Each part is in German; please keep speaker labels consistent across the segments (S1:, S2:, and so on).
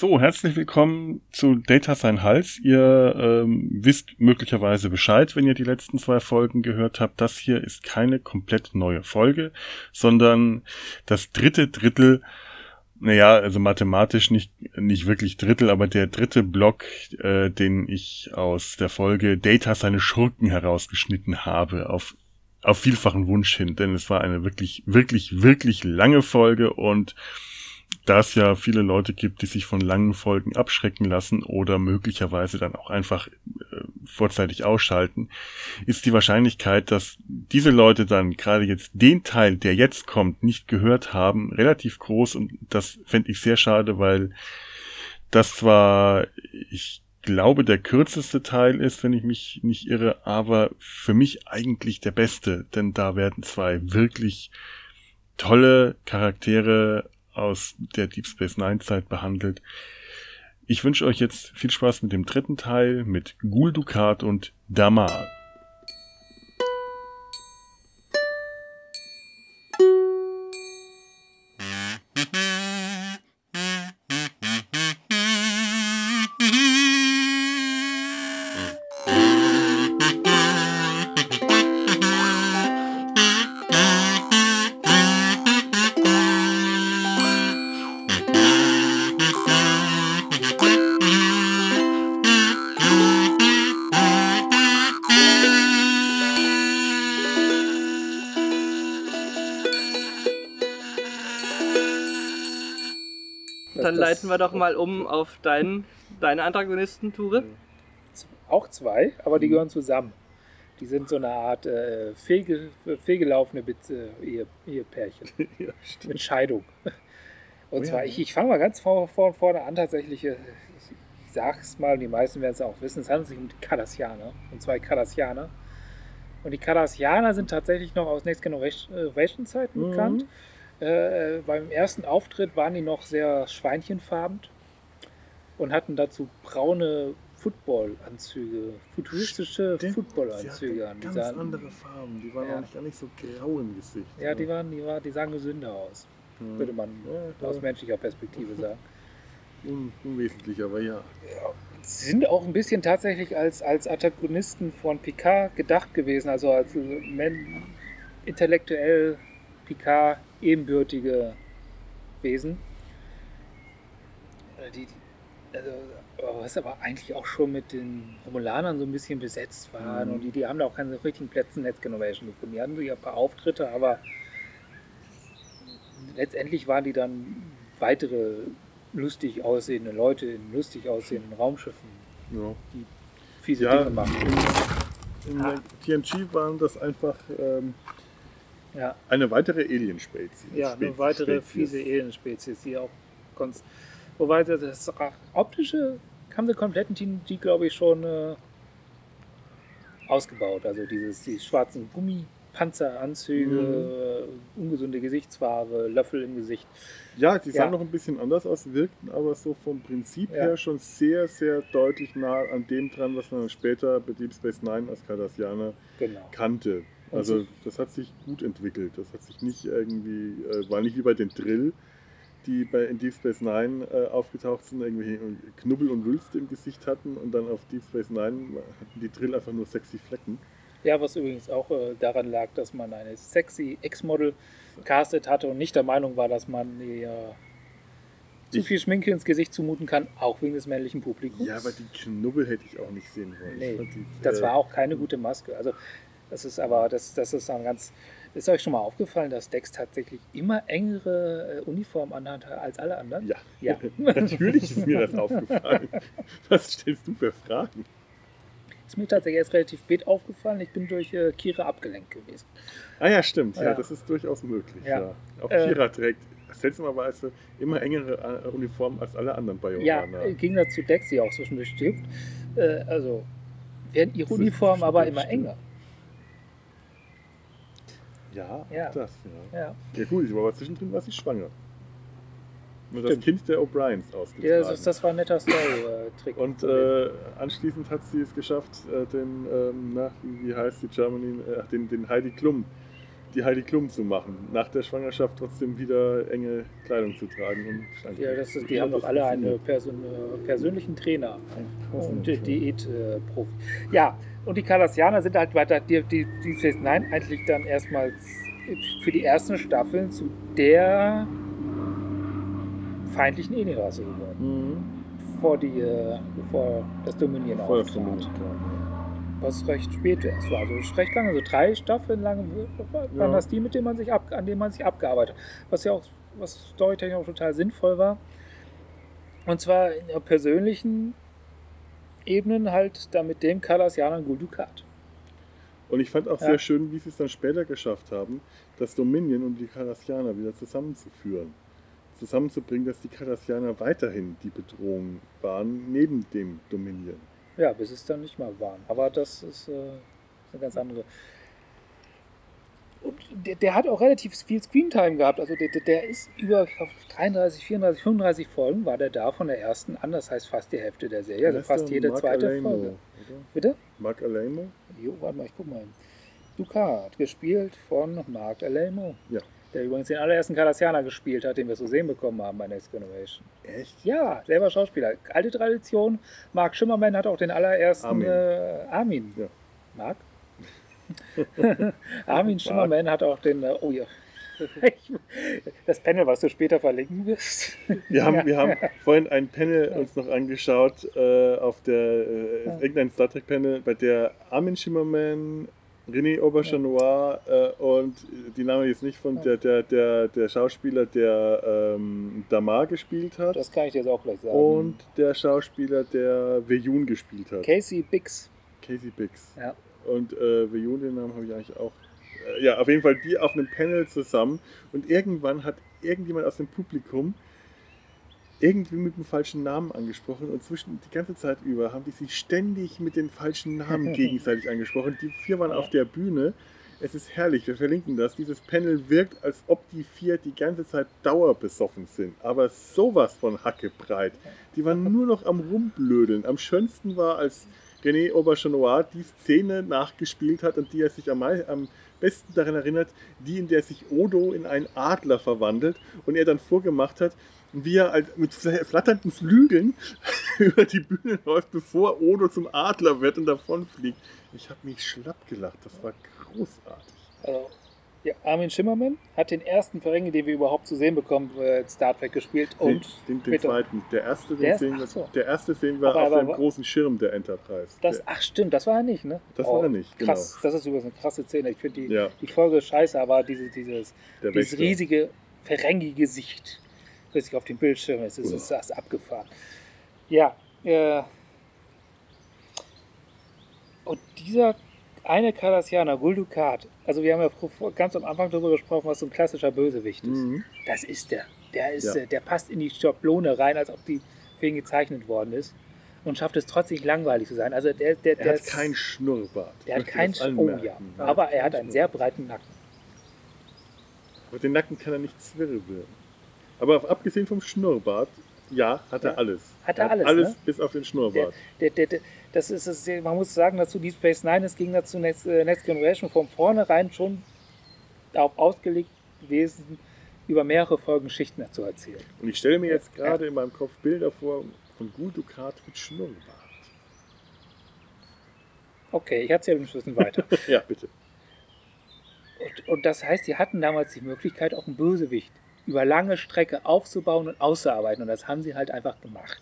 S1: So, herzlich willkommen zu Data Sein Hals. Ihr ähm, wisst möglicherweise Bescheid, wenn ihr die letzten zwei Folgen gehört habt. Das hier ist keine komplett neue Folge, sondern das dritte Drittel, naja, also mathematisch nicht, nicht wirklich Drittel, aber der dritte Block, äh, den ich aus der Folge Data seine Schurken herausgeschnitten habe, auf auf vielfachen Wunsch hin, denn es war eine wirklich, wirklich, wirklich lange Folge und da es ja viele Leute gibt, die sich von langen Folgen abschrecken lassen oder möglicherweise dann auch einfach äh, vorzeitig ausschalten, ist die Wahrscheinlichkeit, dass diese Leute dann gerade jetzt den Teil, der jetzt kommt, nicht gehört haben, relativ groß und das fände ich sehr schade, weil das zwar, ich glaube, der kürzeste Teil ist, wenn ich mich nicht irre, aber für mich eigentlich der beste, denn da werden zwei wirklich tolle Charaktere aus der Deep Space Nine Zeit behandelt. Ich wünsche euch jetzt viel Spaß mit dem dritten Teil mit Gul Dukat und Damar.
S2: leiten wir doch mal um auf deinen, deine Antagonisten, Ture.
S3: Auch zwei, aber die gehören zusammen. Die sind so eine Art äh, fehlge, fehlgelaufene Ehe, Ehepärchen. ja, mit Scheidung. Und oh, zwar, ja. ich, ich fange mal ganz vor, vor, vorne an, tatsächlich. Äh, ich sag's mal, die meisten werden es auch wissen. Es handelt sich um die Cardassianer. Und zwei Cardassianer. Und die Cardassianer sind tatsächlich noch aus Next Generation Zeiten mhm. bekannt. Äh, beim ersten Auftritt waren die noch sehr schweinchenfarben und hatten dazu braune Footballanzüge, futuristische Footballanzüge
S1: an. Ganz sahen, andere Farben, die waren ja. auch nicht, gar nicht so grau im Gesicht.
S3: Ja, die, waren, die, war, die sahen gesünder aus, hm. würde man ja, aus menschlicher Perspektive sagen.
S1: Un, unwesentlich, aber ja. ja.
S3: Sind auch ein bisschen tatsächlich als, als Antagonisten von Picard gedacht gewesen, also als äh, intellektuell Picard ebenbürtige Wesen. Äh, die, also, was aber eigentlich auch schon mit den Romulanern so ein bisschen besetzt waren mhm. und die, die haben da auch keine richtigen Plätze in Next Generation gefunden. Die hatten so ein paar Auftritte, aber letztendlich waren die dann weitere lustig aussehende Leute in lustig aussehenden Raumschiffen,
S1: ja.
S3: die fiese ja, Dinge machen.
S1: In, in ah. TNG waren das einfach ähm, ja. Eine weitere Alienspezies.
S3: Ja, eine weitere fiese Alienspezies, die auch konst Wobei das optische haben sie kompletten TNG, glaube ich, schon äh, ausgebaut. Also dieses, die schwarzen Gummipanzeranzüge, mhm. ungesunde Gesichtsfarbe, Löffel im Gesicht.
S1: Ja, die sahen ja. noch ein bisschen anders aus, wirkten aber so vom Prinzip ja. her schon sehr, sehr deutlich nah an dem dran, was man später bei Deep Space Nine als Cardassianer genau. kannte. Also das hat sich gut entwickelt. Das hat sich nicht irgendwie, äh, war nicht wie bei den Drill, die bei in Deep Space Nine äh, aufgetaucht sind, irgendwie Knubbel und Wülste im Gesicht hatten und dann auf Deep Space Nine hatten die Drill einfach nur sexy Flecken.
S3: Ja, was übrigens auch äh, daran lag, dass man eine sexy Ex-Model castet hatte und nicht der Meinung war, dass man ihr zu viel Schminke ins Gesicht zumuten kann, auch wegen des männlichen Publikums.
S1: Ja, aber die Knubbel hätte ich auch nicht sehen wollen.
S3: Nee, die, das äh, war auch keine gute Maske. Also das ist aber, das, das ist ein ganz. Ist euch schon mal aufgefallen, dass Dex tatsächlich immer engere äh, Uniformen anhat als alle anderen?
S1: Ja, ja. natürlich ist mir das aufgefallen. Was stellst du für Fragen?
S3: Ist mir tatsächlich erst relativ spät aufgefallen. Ich bin durch äh, Kira abgelenkt gewesen.
S1: Ah ja, stimmt. Ja, ja das ist durchaus möglich. Ja. ja. Auch äh, Kira trägt seltsamerweise immer engere äh, Uniformen als alle anderen Bioraner.
S3: Ja, im Gegensatz zu Dex, die auch zwischendurch stirbt. Äh, also werden ihre Uniformen aber immer enger.
S1: Ja, ja. das, ja. ja. Ja, gut, ich war aber zwischendrin war sie schwanger. Nur das Kind der O'Briens ausgetragen.
S3: Ja, das, das war ein netter Story-Trick.
S1: Und äh, anschließend hat sie es geschafft, äh, den, ähm, na, wie, wie, heißt die Germany, äh, den, den Heidi Klum die Heidi Klum zu machen, nach der Schwangerschaft trotzdem wieder enge Kleidung zu tragen.
S3: Ja, das ist, die haben doch alle einen Person, persönlichen Trainer und Diätprofi. Ja, und die Kardassianer sind halt weiter, die, die, die Phase 9 eigentlich dann erstmals für die ersten Staffeln zu der feindlichen Alien-Rasse geworden. Mhm. Bevor, die, bevor das Dominieren auftrat was recht spät erst war. Also recht lange, so drei Staffeln lang waren ja. das die, mit denen man sich ab, an denen man sich abgearbeitet hat. Was ja auch, was storytechnisch auch total sinnvoll war. Und zwar in der persönlichen Ebenen halt da mit dem Kalasianer Guldukat.
S1: Und ich fand auch ja. sehr schön, wie sie es dann später geschafft haben, das Dominion und die Kardassianer wieder zusammenzuführen. Zusammenzubringen, dass die Kardassianer weiterhin die Bedrohung waren, neben dem Dominion.
S3: Ja, bis es dann nicht mal waren. Aber das ist äh, eine ganz andere. Und der, der, hat auch relativ viel Screentime gehabt. Also der, der ist über glaub, 33, 34, 35 Folgen war der da von der ersten an. Das heißt fast die Hälfte der Serie. Also fast jede Mark zweite Alamo, Folge. Oder? Bitte?
S1: Mark Alamo?
S3: Jo, warte mal, ich guck mal. Ducat, gespielt von Mark Alamo.
S1: Ja
S3: der übrigens den allerersten Cardassianer gespielt hat, den wir zu sehen bekommen haben bei Next Generation.
S1: Echt?
S3: Ja, selber Schauspieler. Alte Tradition. Mark Schimmerman hat auch den allerersten Armin. Äh, Armin.
S1: Ja.
S3: Mark? Armin Schimmerman hat auch den. Äh, oh ja. das Panel, was du später verlinken wirst.
S1: Wir haben, wir haben vorhin ein Panel uns noch angeschaut äh, auf der äh, irgendein Star Trek Panel, bei der Armin Schimmerman, René Aubergenois äh, und die Name jetzt nicht von der, der, der, der Schauspieler, der ähm, Damar gespielt hat.
S3: Das kann ich dir jetzt auch gleich sagen.
S1: Und der Schauspieler, der Veyun gespielt hat.
S3: Casey Bix.
S1: Casey Bix.
S3: Ja.
S1: Und äh, Veyun, den Namen habe ich eigentlich auch. Äh, ja, auf jeden Fall die auf einem Panel zusammen. Und irgendwann hat irgendjemand aus dem Publikum irgendwie mit dem falschen Namen angesprochen und zwischen die ganze Zeit über haben die sich ständig mit den falschen Namen gegenseitig angesprochen. Die vier waren auf der Bühne. Es ist herrlich, wir verlinken das. Dieses Panel wirkt, als ob die vier die ganze Zeit dauerbesoffen sind. Aber sowas von hackebreit. Die waren nur noch am Rumblödeln. Am schönsten war, als René Aubergenois die Szene nachgespielt hat, an die er sich am, am besten daran erinnert, die, in der sich Odo in einen Adler verwandelt und er dann vorgemacht hat, wie er mit flatternden Flügeln über die Bühne läuft, bevor Odo zum Adler wird und davonfliegt. Ich habe mich schlapp gelacht. Das war großartig.
S3: Also, ja, Armin Schimmermann hat den ersten Ferengi, den wir überhaupt zu sehen bekommen, äh, Star Trek gespielt. Und
S1: den, den, den zweiten. Der erste, den der, sehen wir, so. der erste sehen wir auf dem großen Schirm der Enterprise.
S3: Das,
S1: der,
S3: ach stimmt, das war er nicht, ne?
S1: Das oh, war er nicht,
S3: genau. Krass, das ist übrigens eine krasse Szene. Ich finde die, ja. die Folge scheiße, aber diese, dieses, dieses riesige Ferengi-Gesicht plötzlich auf dem Bildschirm ist. Es ist das abgefahren. Ja, äh, und dieser eine Cardassianer, Guldukat, also wir haben ja ganz am Anfang darüber gesprochen, was so ein klassischer Bösewicht ist. Mhm. Das ist der. Der, ist, ja. der passt in die Schablone rein, als ob die für ihn gezeichnet worden ist. Und schafft es trotzdem langweilig zu sein. Also der, der,
S1: er der hat ist, kein Schnurrbart.
S3: Der hat kein Oh ja. Aber er hat einen sehr breiten Nacken.
S1: Aber den Nacken kann er nicht zwirbeln. Aber abgesehen vom Schnurrbart, ja, hat er alles.
S3: Hat er, alles.
S1: Alles
S3: ne?
S1: bis auf den Schnurrbart.
S3: Der, der, der, das ist, das, man muss sagen dazu, Deep Space Nine, es ging dazu Next, äh, Next Generation von vornherein schon darauf ausgelegt gewesen, über mehrere Folgen Geschichten zu erzählen.
S1: Und ich stelle mir jetzt gerade ja. in meinem Kopf Bilder vor von Guldukat mit Schnurrbart.
S3: Okay, ich erzähle ein bisschen weiter.
S1: ja, bitte.
S3: Und, und, das heißt, die hatten damals die Möglichkeit, auch einen Bösewicht über lange Strecke aufzubauen und auszuarbeiten. Und das haben sie halt einfach gemacht.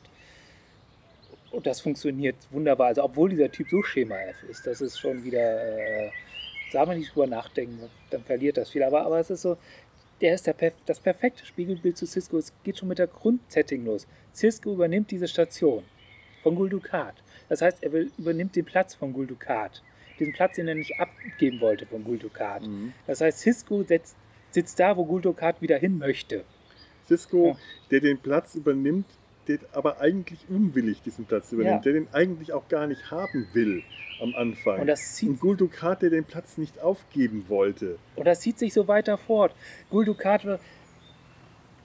S3: Und das funktioniert wunderbar. Also obwohl dieser Typ so Schema F ist, das ist schon wieder, äh, sagen wir nicht drüber nachdenken, dann verliert das viel. Aber, aber es ist so, der ist der, das perfekte Spiegelbild zu Cisco. Es geht schon mit der Grundsetting los. Cisco übernimmt diese Station von Guldukat. Das heißt, er will, übernimmt den Platz von Guldukat. Diesen Platz, den er nicht abgeben wollte von Guldukat. Mhm. Das heißt, Cisco setzt sitzt da, wo Guldokat wieder hin möchte.
S1: Cisco, ja. der den Platz übernimmt, der aber eigentlich unwillig diesen Platz übernimmt, ja. der den eigentlich auch gar nicht haben will am Anfang.
S3: Und, das zieht
S1: und Guldukat, der den Platz nicht aufgeben wollte.
S3: Und das zieht sich so weiter fort. Guldukat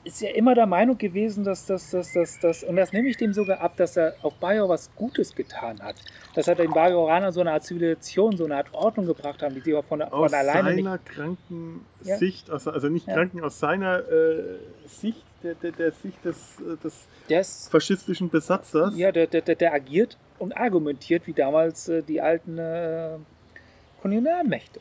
S3: ist ja immer der Meinung gewesen, dass das, dass das, das, und das nehme ich dem sogar ab, dass er auf Bajor was Gutes getan hat. Dass er den Bajoranern so eine Art Zivilisation, so eine Art Ordnung gebracht haben, die sie auch von,
S1: aus
S3: von alleine
S1: seiner
S3: nicht.
S1: kranken
S3: Ja.
S1: Sicht, aus, also nicht
S3: Ja.
S1: kranken, aus seiner äh, Sicht, der, der, der Sicht des, äh, des
S3: Der ist,
S1: faschistischen Besatzers.
S3: ja, der, der, der, der agiert und argumentiert wie damals äh, die alten äh, Kolonialmächte.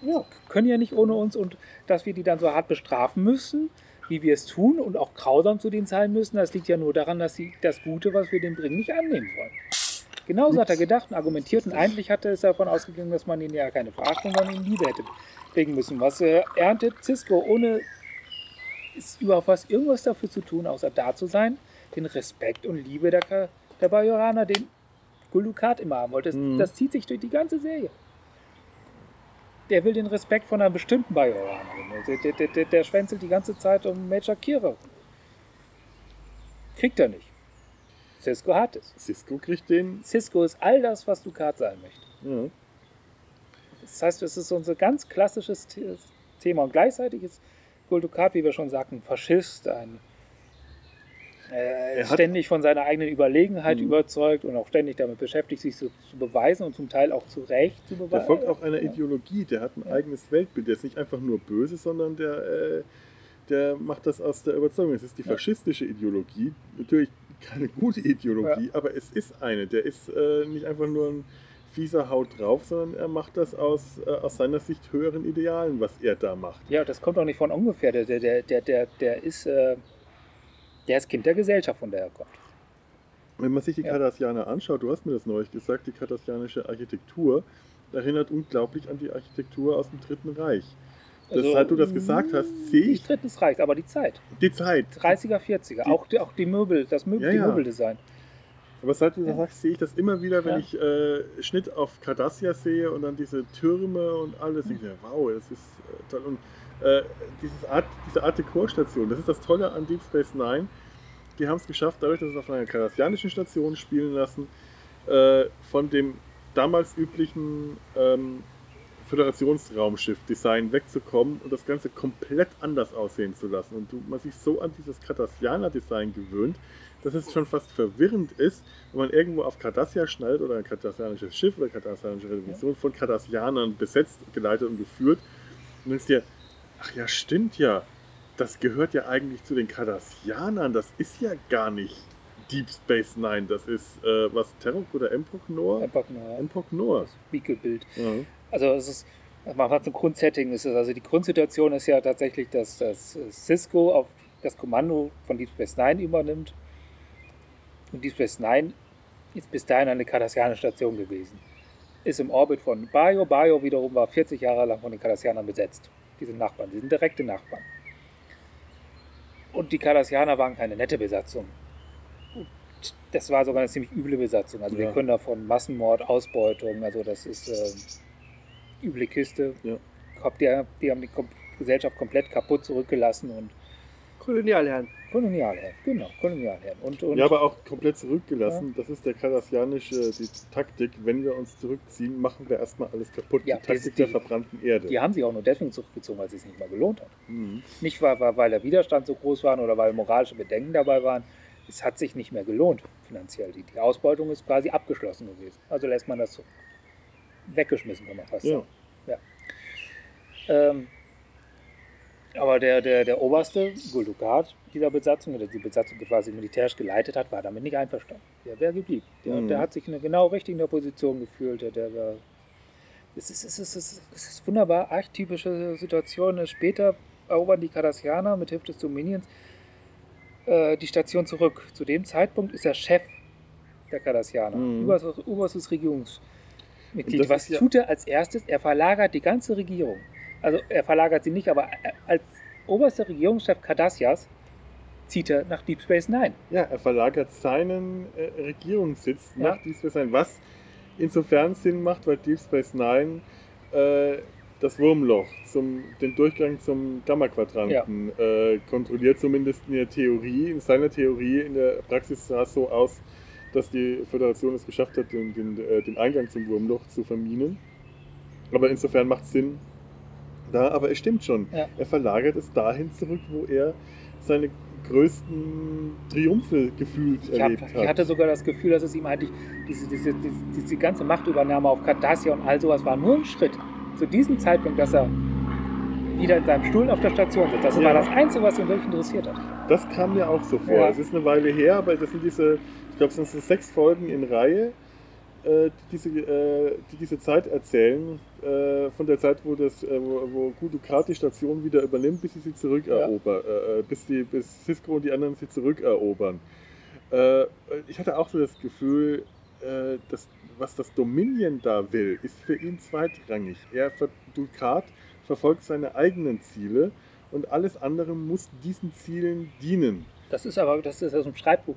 S3: Ja, können ja nicht ohne uns und dass wir die dann so hart bestrafen müssen, wie wir es tun und auch grausam zu denen sein müssen, das liegt ja nur daran, dass sie das Gute, was wir denen bringen, nicht annehmen wollen. Genauso hat er gedacht und argumentiert und eigentlich hatte es davon ausgegangen, dass man ihnen ja keine Verachtung, sondern ihnen Liebe hätte bringen müssen. Was äh, erntet Cisco ohne ist überhaupt was irgendwas dafür zu tun, außer da zu sein, den Respekt und Liebe der, der Bajoraner, den Gulukat immer haben wollte. Das,
S1: Mhm.
S3: das zieht sich durch die ganze Serie. Der will den Respekt von einer bestimmten Bajoranerin. Der, der, der, der, schwänzelt die ganze Zeit um Major Kira. Kriegt er nicht. Cisco hat es.
S1: Cisco kriegt den.
S3: Cisco ist all das, was Ducat sein möchte.
S1: Ja.
S3: Das heißt, es ist unser ganz klassisches The- Thema. Und gleichzeitig ist Gul Dukat, wie wir schon sagten, Faschist, ein
S1: Er hat-
S3: ständig von seiner eigenen Überlegenheit
S1: Mhm.
S3: überzeugt und auch ständig damit beschäftigt, sich zu, zu beweisen und zum Teil auch zu Recht zu
S1: Der
S3: beweisen.
S1: folgt auch einer
S3: Ja.
S1: Ideologie, der hat ein
S3: Ja.
S1: eigenes Weltbild. Der ist nicht einfach nur böse, sondern der, äh, der macht das aus der Überzeugung. Es ist die
S3: Ja.
S1: faschistische Ideologie. Natürlich keine gute Ideologie, aber es ist eine. Der ist äh, nicht einfach nur ein fieser Haut drauf, sondern er macht das aus, äh, aus seiner Sicht höheren Idealen, was er da macht.
S3: Ja, das kommt auch nicht von ungefähr. Der, der, der, der, der, der ist. Der ist Kind der Gesellschaft, von der er kommt.
S1: Wenn man sich die
S3: Ja.
S1: Kardassianer anschaut, du hast mir das neulich gesagt, die kardassianische Architektur erinnert unglaublich an die Architektur aus dem Dritten Reich. Das,
S3: Also,
S1: seit du das gesagt hast, sehe ich
S3: Nicht Drittes Reichs, aber die Zeit.
S1: die Zeit.
S3: 30er, 40er.
S1: Die-
S3: auch, die, auch die Möbel, das Möbel,
S1: Ja,
S3: die
S1: ja.
S3: Möbeldesign.
S1: Aber seit du das sagst, sehe ich das immer wieder, wenn ich äh, Schnitt auf Cardassia sehe und dann diese Türme und alles. Ich denke, wow, das ist äh, toll. Und äh, dieses Art, diese Art Dekorstation, das ist das Tolle an Deep Space Nine. Die haben es geschafft, dadurch, dass sie auf einer kardassianischen Station spielen lassen, äh, von dem damals üblichen ähm, Föderationsraumschiff-Design wegzukommen und das Ganze komplett anders aussehen zu lassen. Und du, man sich so an dieses Cardassianer-Design gewöhnt, dass es schon fast verwirrend ist, wenn man irgendwo auf Cardassia schneidet oder ein kardassianisches Schiff oder kardassianische Revolution von Cardassianern besetzt, geleitet und geführt. Und denkst dir, ach ja, stimmt ja, das gehört ja eigentlich zu den Cardassianern, das ist ja gar nicht Deep Space Nine, das ist, äh, was, Terok oder Empok
S3: nur
S1: Empok Nor.
S3: das Beagle-Bild.
S1: Ja.
S3: Also es ist, man hat so ein Grundsetting, ist es, also die Grundsituation ist ja tatsächlich, dass, dass Cisco auf das Kommando von Deep Space Nine übernimmt. Und Deep Space Nine ist bis dahin eine kardassianische Station gewesen. Ist im Orbit von Bayo. Bayo wiederum war 40 Jahre lang von den Kardassianern besetzt. Die sind Nachbarn, die sind direkte Nachbarn. Und die Kardassianer waren keine nette Besatzung. Und Das war sogar eine ziemlich üble Besatzung. Also wir
S1: Ja.
S3: können da von Massenmord, Ausbeutung, also das ist ähm, üble Kiste.
S1: Ja.
S3: Hab- Die, die haben die Gesellschaft komplett kaputt zurückgelassen und
S2: Kolonialherren.
S3: Kolonialherren, genau, Kolonialherren. Und, und
S1: Ja, aber auch komplett zurückgelassen. Das ist der kardassianische, die Taktik. Wenn wir uns zurückziehen, machen wir erstmal alles kaputt.
S3: Ja,
S1: die Taktik
S3: die-
S1: der verbrannten Erde.
S3: die haben sich auch nur deswegen zurückgezogen, weil es sich nicht mehr gelohnt hat.
S1: Mhm.
S3: Nicht weil, weil, weil der Widerstand so groß war oder weil moralische Bedenken dabei waren. Es hat sich nicht mehr gelohnt finanziell. Die, die Ausbeutung ist quasi abgeschlossen gewesen. Also lässt man das so weggeschmissen, kann man fast
S1: Ja.
S3: sagen. Ja. Ähm, aber der, der, der oberste Guldukat dieser Besatzung, oder die Besatzung quasi militärisch geleitet hat, war damit nicht einverstanden. Der wäre geblieben. Der,
S1: Mhm.
S3: der hat sich in einer genau richtigen Position gefühlt. Der, der war es ist, es, ist, es, ist, wunderbar archetypische Situation. Später erobern die Cardassianer mit Hilfe des Dominions äh, die Station zurück. Zu dem Zeitpunkt ist er Chef der Cardassianer,
S1: Mhm.
S3: oberstes, oberstes Regierungsmitglied. Was
S1: ja-
S3: tut er als erstes? Er verlagert die ganze Regierung. Also er verlagert sie nicht, aber als oberster Regierungschef Cardassias zieht er nach Deep Space Nine.
S1: Ja, er verlagert seinen äh, Regierungssitz
S3: Ja.
S1: nach Deep Space Nine, was insofern Sinn macht, weil Deep Space Nine äh, das Wurmloch, zum, den Durchgang zum Gamma-Quadranten äh, kontrolliert, zumindest in der Theorie. In seiner Theorie, in der Praxis sah es so aus, dass die Föderation es geschafft hat, den, den, äh, den Eingang zum Wurmloch zu verminen. Aber insofern macht es Sinn da, aber es stimmt schon.
S3: Ja.
S1: Er verlagert es dahin zurück, wo er seine größten Triumphe gefühlt
S3: Ich, hab,
S1: erlebt hat.
S3: ich hatte sogar das Gefühl, dass es ihm eigentlich diese, diese, diese, diese ganze Machtübernahme auf Cardassia und all sowas war nur ein Schritt zu diesem Zeitpunkt, dass er wieder in seinem Stuhl auf der Station sitzt. Das
S1: Ja.
S3: war das Einzige, was ihn wirklich interessiert hat.
S1: Das kam mir auch so vor.
S3: Ja.
S1: Es ist eine Weile her, aber das sind diese, ich glaube, es sind sechs Folgen in Reihe, äh, die, diese, äh, die diese Zeit erzählen, äh, von der Zeit, wo das, äh, wo, wo Gudukat die Station wieder übernimmt, bis sie sie zurückerobern, äh, äh, bis, die, bis Cisco und die anderen sie zurückerobern. Ich hatte auch so das Gefühl, dass was das Dominion da will, ist für ihn zweitrangig. Er, Dukat, verfolgt seine eigenen Ziele und alles andere muss diesen Zielen dienen.
S3: Das ist aber, das ist aus dem Schreibbuch.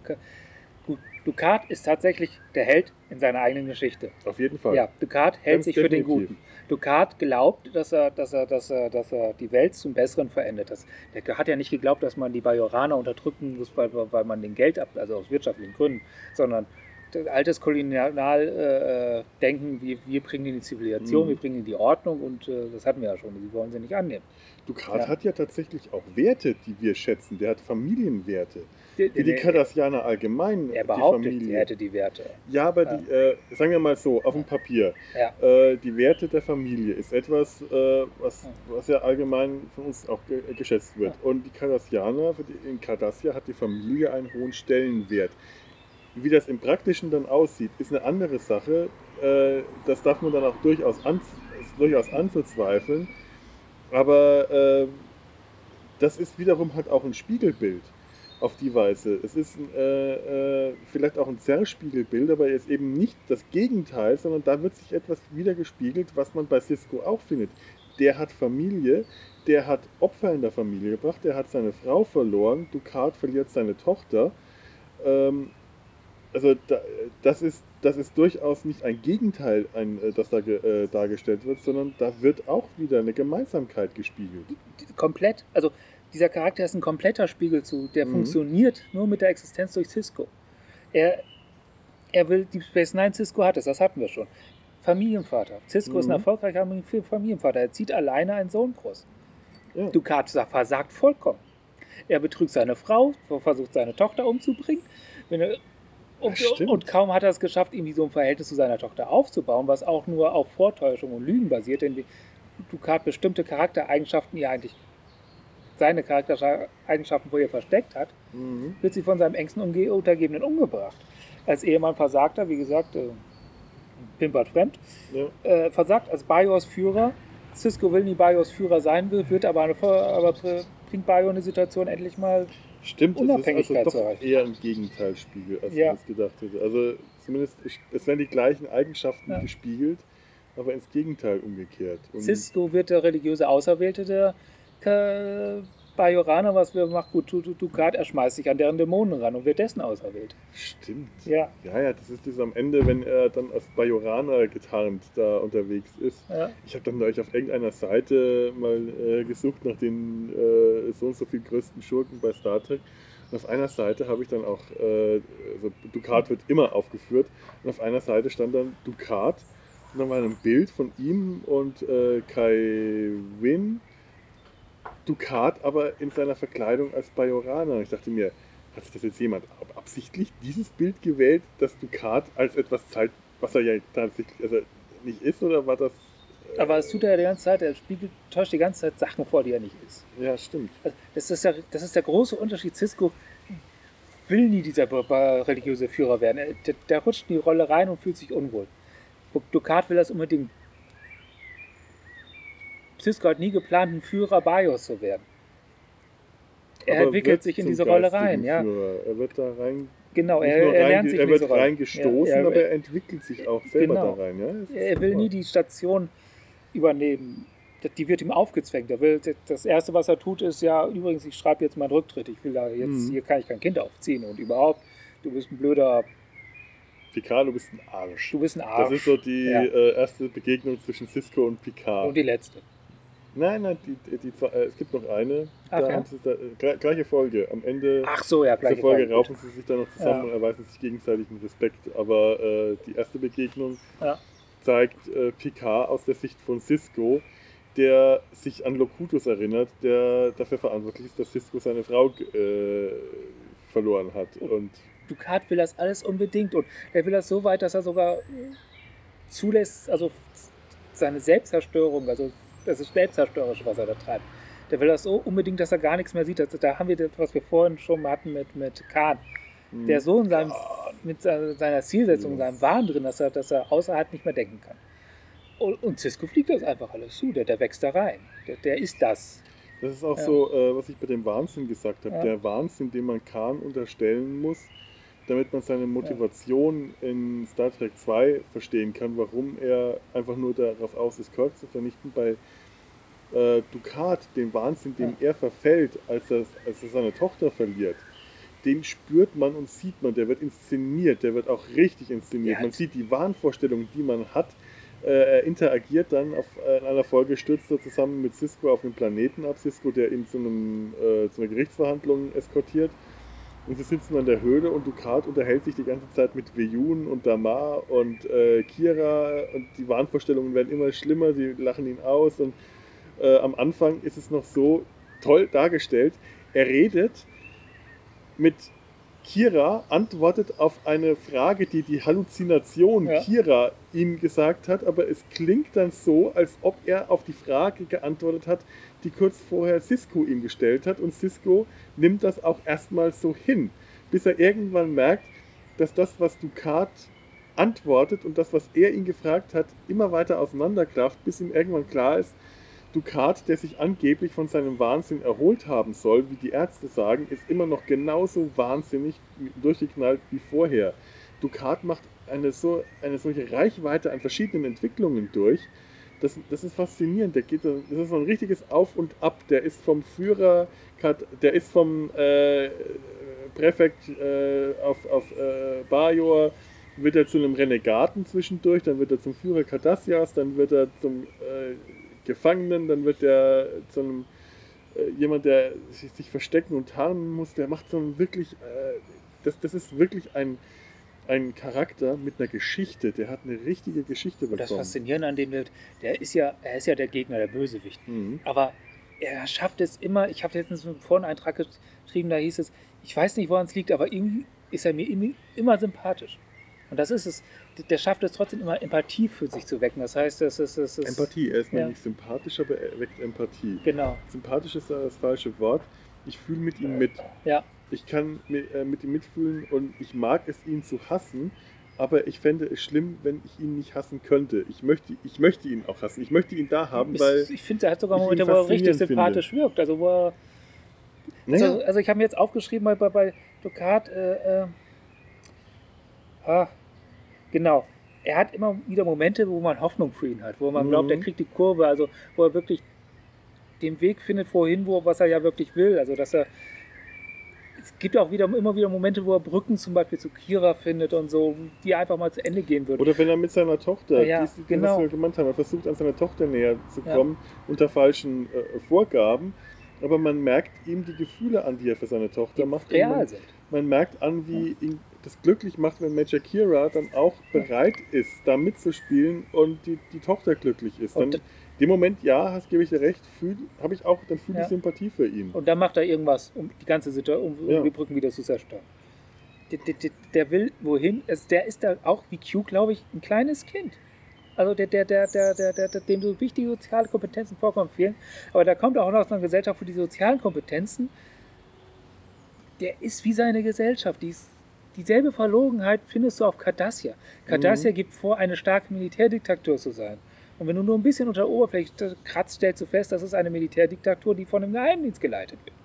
S3: Du- Ducat ist tatsächlich der Held in seiner eigenen Geschichte.
S1: Auf jeden Fall.
S3: Ja, Ducat hält
S1: Ganz
S3: sich für den
S1: definitiv.
S3: Guten. Ducat glaubt, dass er, dass er, dass er, dass er die Welt zum Besseren verändert. Das, der hat ja nicht geglaubt, dass man die Bajoraner unterdrücken muss, weil, weil man den Geld ab, also aus wirtschaftlichen Gründen, sondern das altes Kolonialdenken, äh, wir, wir bringen ihnen die Zivilisation,
S1: Mhm.
S3: wir bringen ihnen die Ordnung und äh, das hatten wir ja schon. Sie wollen sie nicht annehmen.
S1: Dukat
S3: Ja.
S1: hat ja tatsächlich auch Werte, die wir schätzen. Der hat Familienwerte. Wie die
S3: er,
S1: Kardassianer allgemein.
S3: er
S1: die
S3: behauptet,
S1: Familie.
S3: sie hätte die Werte.
S1: Ja, aber
S3: Ja.
S1: Die, äh, sagen wir mal so, auf dem Papier.
S3: Ja.
S1: Äh, die Werte der Familie ist etwas, äh, was, was ja allgemein von uns auch ge geschätzt wird. Und die Kardassianer, für die, in Cardassia hat die Familie einen hohen Stellenwert. Wie das im Praktischen dann aussieht, ist eine andere Sache. Äh, das darf man dann auch durchaus, an, durchaus anzuzweifeln. Aber äh, das ist wiederum halt auch ein Spiegelbild auf die Weise. Es ist äh, äh, vielleicht auch ein Zerrspiegelbild, aber er ist eben nicht das Gegenteil, sondern da wird sich etwas wiedergespiegelt, was man bei Cisco auch findet. Der hat Familie, der hat Opfer in der Familie gebracht, der hat seine Frau verloren, Ducat verliert seine Tochter. Ähm, also da, das, ist, das ist durchaus nicht ein Gegenteil, ein, äh, das da äh, dargestellt wird, sondern da wird auch wieder eine Gemeinsamkeit gespiegelt.
S3: komplett, also dieser Charakter ist ein kompletter Spiegel zu, der
S1: Mhm.
S3: funktioniert nur mit der Existenz durch Cisco. Er, er will, Deep Space Nine, Cisco hat es, das hatten wir schon. Familienvater. Cisco ist ein
S1: Mhm.
S3: erfolgreicher Familienvater. Er zieht alleine einen Sohn groß.
S1: Ja.
S3: Ducat versagt vollkommen. Er betrügt seine Frau, versucht seine Tochter umzubringen. Er, und, und kaum hat er es geschafft, irgendwie so ein Verhältnis zu seiner Tochter aufzubauen, was auch nur auf Vortäuschung und Lügen basiert, denn Ducat bestimmte Charaktereigenschaften, er eigentlich seine Charaktereigenschaften vor ihr versteckt hat,
S1: Mhm.
S3: wird sie von seinem engsten Umge Untergebenen umgebracht. Als Ehemann versagt er, wie gesagt, äh, pimpert fremd,
S1: Ja.
S3: äh, versagt als Bajors Führer. Cisco will nie Bajors Führer sein, will, wird aber, eine, aber bringt Bajor in die Situation endlich mal.
S1: Stimmt, es ist
S3: Unabhängigkeit
S1: also
S3: zu
S1: doch
S3: erreichen.
S1: eher ein Gegenteilspiegel, als
S3: Ja.
S1: ich es gedacht hätte. Also zumindest, es werden die gleichen Eigenschaften
S3: Ja.
S1: gespiegelt, aber ins Gegenteil umgekehrt. Und
S3: Cisco wird der religiöse Auserwählte der Ka- Bajoraner, was wir macht gut, Du- Du- Ducat, er schmeißt sich an deren Dämonen ran und wird dessen auserwählt.
S1: Stimmt.
S3: Ja,
S1: Ja, ja, das ist das am Ende, wenn er dann als Bajoraner getarnt da unterwegs ist.
S3: ja.
S1: Ich habe dann neulich auf irgendeiner Seite mal äh, gesucht nach den äh, so und so viel größten Schurken bei Star Trek. Und auf einer Seite habe ich dann auch, äh, also Ducat wird immer aufgeführt, und auf einer Seite stand dann Ducat und dann war ein Bild von ihm und äh, Kai Win. Ducat aber in seiner Verkleidung als Bajoraner. Und ich dachte mir, hat sich das jetzt jemand ab- absichtlich dieses Bild gewählt, dass Ducat als etwas zeigt, was er ja tatsächlich also nicht ist, oder war das. äh,
S3: Aber es tut er die ganze Zeit, er spiegelt, täuscht die ganze Zeit Sachen vor, die er nicht ist.
S1: Ja, stimmt.
S3: Also Das ist, der, das ist der große Unterschied. Cisco will nie dieser religiöse Führer werden. Er- Der, der rutscht in die Rolle rein und fühlt sich unwohl. Ducat will das unbedingt. Cisco hat nie geplant, ein Führer Bajos zu werden. Er
S1: Aber
S3: entwickelt sich in diese Rolle rein, ja.
S1: Führer. Er wird da rein.
S3: Genau, er, er
S1: rein-
S3: lernt sich
S1: er wird reingestoßen,
S3: Ja, er-
S1: aber er entwickelt sich auch selber
S3: Genau.
S1: da rein. Ja? Das
S3: Er will
S1: super.
S3: nie die Station übernehmen. Die wird ihm aufgezwängt. Er will, das Erste, was er tut, ist ja, übrigens, ich schreibe jetzt meinen Rücktritt. Ich will da jetzt,
S1: Mhm.
S3: hier kann ich kein Kind aufziehen und überhaupt, du bist ein blöder,
S1: Picard, du bist ein Arsch.
S3: du bist ein
S1: Das
S3: Arsch.
S1: ist so die
S3: Ja.
S1: äh, erste Begegnung zwischen Cisco und Picard.
S3: und die letzte.
S1: Nein, nein, die, die, die, zwei- äh, es gibt noch eine.
S3: Ach,
S1: da haben sie da, äh, gle- gleiche Folge. Am Ende
S3: Ach so, ja,
S1: dieser
S3: gleich.
S1: Folge raufen sie sich dann noch zusammen
S3: Ja.
S1: und erweisen sich gegenseitig einen Respekt. Aber äh, die erste Begegnung
S3: Ja.
S1: zeigt äh, Picard aus der Sicht von Cisco, der sich an Locutus erinnert, der dafür verantwortlich ist, dass Cisco seine Frau äh, verloren hat. Und
S3: Ducat will das alles unbedingt und er will das so weit, dass er sogar zulässt, also seine Selbstzerstörung, also das ist selbstzerstörerisch, was er da treibt. Der will das so unbedingt, dass er gar nichts mehr sieht. Also da haben wir das, was wir vorhin schon hatten mit, mit Kahn. Der so in seinem, mit seiner Zielsetzung, in seinem Wahn drin, dass er, dass er außerhalb nicht mehr denken kann. Und, und Cisco fliegt das einfach alles zu, der, der wächst da rein. Der, der ist das.
S1: Das ist auch
S3: Ja.
S1: so, äh, was ich bei dem Wahnsinn gesagt habe.
S3: Ja.
S1: Der Wahnsinn, den man Khan unterstellen muss, damit man seine Motivation in Star Trek 2 verstehen kann, warum er einfach nur darauf aus ist, Kirk zu vernichten. Bei äh, Ducat, den Wahnsinn, dem er verfällt, als er, als er seine Tochter verliert, den spürt man und sieht man. Der wird inszeniert, der wird auch richtig inszeniert.
S3: Ja.
S1: Man sieht die Wahnvorstellungen, die man hat. Äh, er interagiert dann auf, äh, in einer Folge, stürzt er zusammen mit Cisco auf den Planeten ab. Cisco, der ihn zu, einem, äh, zu einer Gerichtsverhandlung eskortiert. Und sie sitzen an der Höhle und Ducat unterhält sich die ganze Zeit mit Veyun und Damar und äh, Kira und die Wahnvorstellungen werden immer schlimmer, sie lachen ihn aus und äh, am Anfang ist es noch so toll dargestellt. Er redet mit Kira, antwortet auf eine Frage, die die Halluzination
S3: Ja.
S1: Kira ihm gesagt hat, aber es klingt dann so, als ob er auf die Frage geantwortet hat, die kurz vorher Cisco ihm gestellt hat und Cisco nimmt das auch erstmal so hin, bis er irgendwann merkt, dass das, was Ducat antwortet und das, was er ihn gefragt hat, immer weiter auseinanderklafft, bis ihm irgendwann klar ist, Ducat, der sich angeblich von seinem Wahnsinn erholt haben soll, wie die Ärzte sagen, ist immer noch genauso wahnsinnig durchgeknallt wie vorher. Ducat macht eine, so, eine solche Reichweite an verschiedenen Entwicklungen durch. Das, das ist faszinierend. Der geht, das ist so ein richtiges Auf und Ab. Der ist vom Führer, der ist vom äh, Präfekt äh, auf, auf äh, Bajor, wird er zu einem Renegaten zwischendurch, dann wird er zum Führer Cardassias, dann wird er zum äh, Gefangenen, dann wird er zu einem äh, jemand, der sich, sich verstecken und tarnen muss, der macht so einen wirklich, äh, das, das ist wirklich ein, ein Charakter mit einer Geschichte, der hat eine richtige Geschichte
S3: Und das
S1: bekommen.
S3: Faszinierende an dem wird, der ist ja, er ist ja der Gegner, der Bösewicht.
S1: Mhm.
S3: Aber er schafft es immer, ich habe letztens einen Foreneintrag geschrieben, da hieß es, ich weiß nicht, woran es liegt, aber irgendwie ist er mir immer sympathisch. Und das ist es, der schafft es trotzdem immer Empathie für sich zu wecken. Das heißt, es ist, es ist
S1: Empathie, er ist
S3: Ja.
S1: nämlich sympathisch, aber er weckt Empathie.
S3: Genau,
S1: Sympathisch ist das falsche Wort. Ich fühle mit ihm mit.
S3: ja.
S1: Ich kann mit, äh, mit ihm mitfühlen und ich mag es, ihn zu hassen, aber ich fände es schlimm, wenn ich ihn nicht hassen könnte. Ich möchte, ich möchte ihn auch hassen. Ich möchte ihn da haben, weil.
S3: ich finde, er hat sogar
S1: ich
S3: Momente, wo er richtig sympathisch wirkt. Also, wo er, also,
S1: Naja,
S3: also ich habe mir jetzt aufgeschrieben bei, bei, bei Ducat, äh, äh, ah, genau. Er hat immer wieder Momente, wo man Hoffnung für ihn hat, wo man
S1: Mhm.
S3: glaubt, er kriegt die Kurve, also wo er wirklich den Weg findet vorhin, wo was er ja wirklich will. Also dass er es gibt auch wieder immer wieder Momente, wo er Brücken zum Beispiel zu Kira findet und so, die einfach mal zu Ende gehen würden.
S1: Oder wenn er mit seiner Tochter,
S3: Ja,
S1: die, die
S3: genau.
S1: wir gemeint haben, er versucht an seiner Tochter näher zu
S3: Ja.
S1: kommen unter falschen äh, Vorgaben, aber man merkt ihm die Gefühle an, die er für seine Tochter
S3: die
S1: macht.
S3: real
S1: man,
S3: sind.
S1: man merkt an, wie ihn das glücklich macht, wenn Major Kira dann auch bereit ist, da mitzuspielen und die, die Tochter glücklich ist. Dann, dem Moment, ja, hast gebe ich dir recht, habe ich auch, dann fühle ich
S3: Ja.
S1: Sympathie für ihn.
S3: Und dann macht er irgendwas, um die ganze Situation, um, um
S1: Ja.
S3: die Brücken wieder zu zerstören. Der, der, der, will wohin? Der ist da auch wie Q, glaube ich, ein kleines Kind. Also der, der, der, der, der, der, der, dem so wichtige soziale Kompetenzen vollkommen fehlen. Aber da kommt auch noch aus einer Gesellschaft, wo die sozialen Kompetenzen, der ist wie seine Gesellschaft. Die ist, dieselbe Verlogenheit findest du auf Cardassia. Cardassia gibt vor, eine starke Militärdiktatur zu sein. Und wenn du nur ein bisschen unter der Oberfläche kratzt, stellst du fest, das ist eine Militärdiktatur, die von einem Geheimdienst geleitet wird.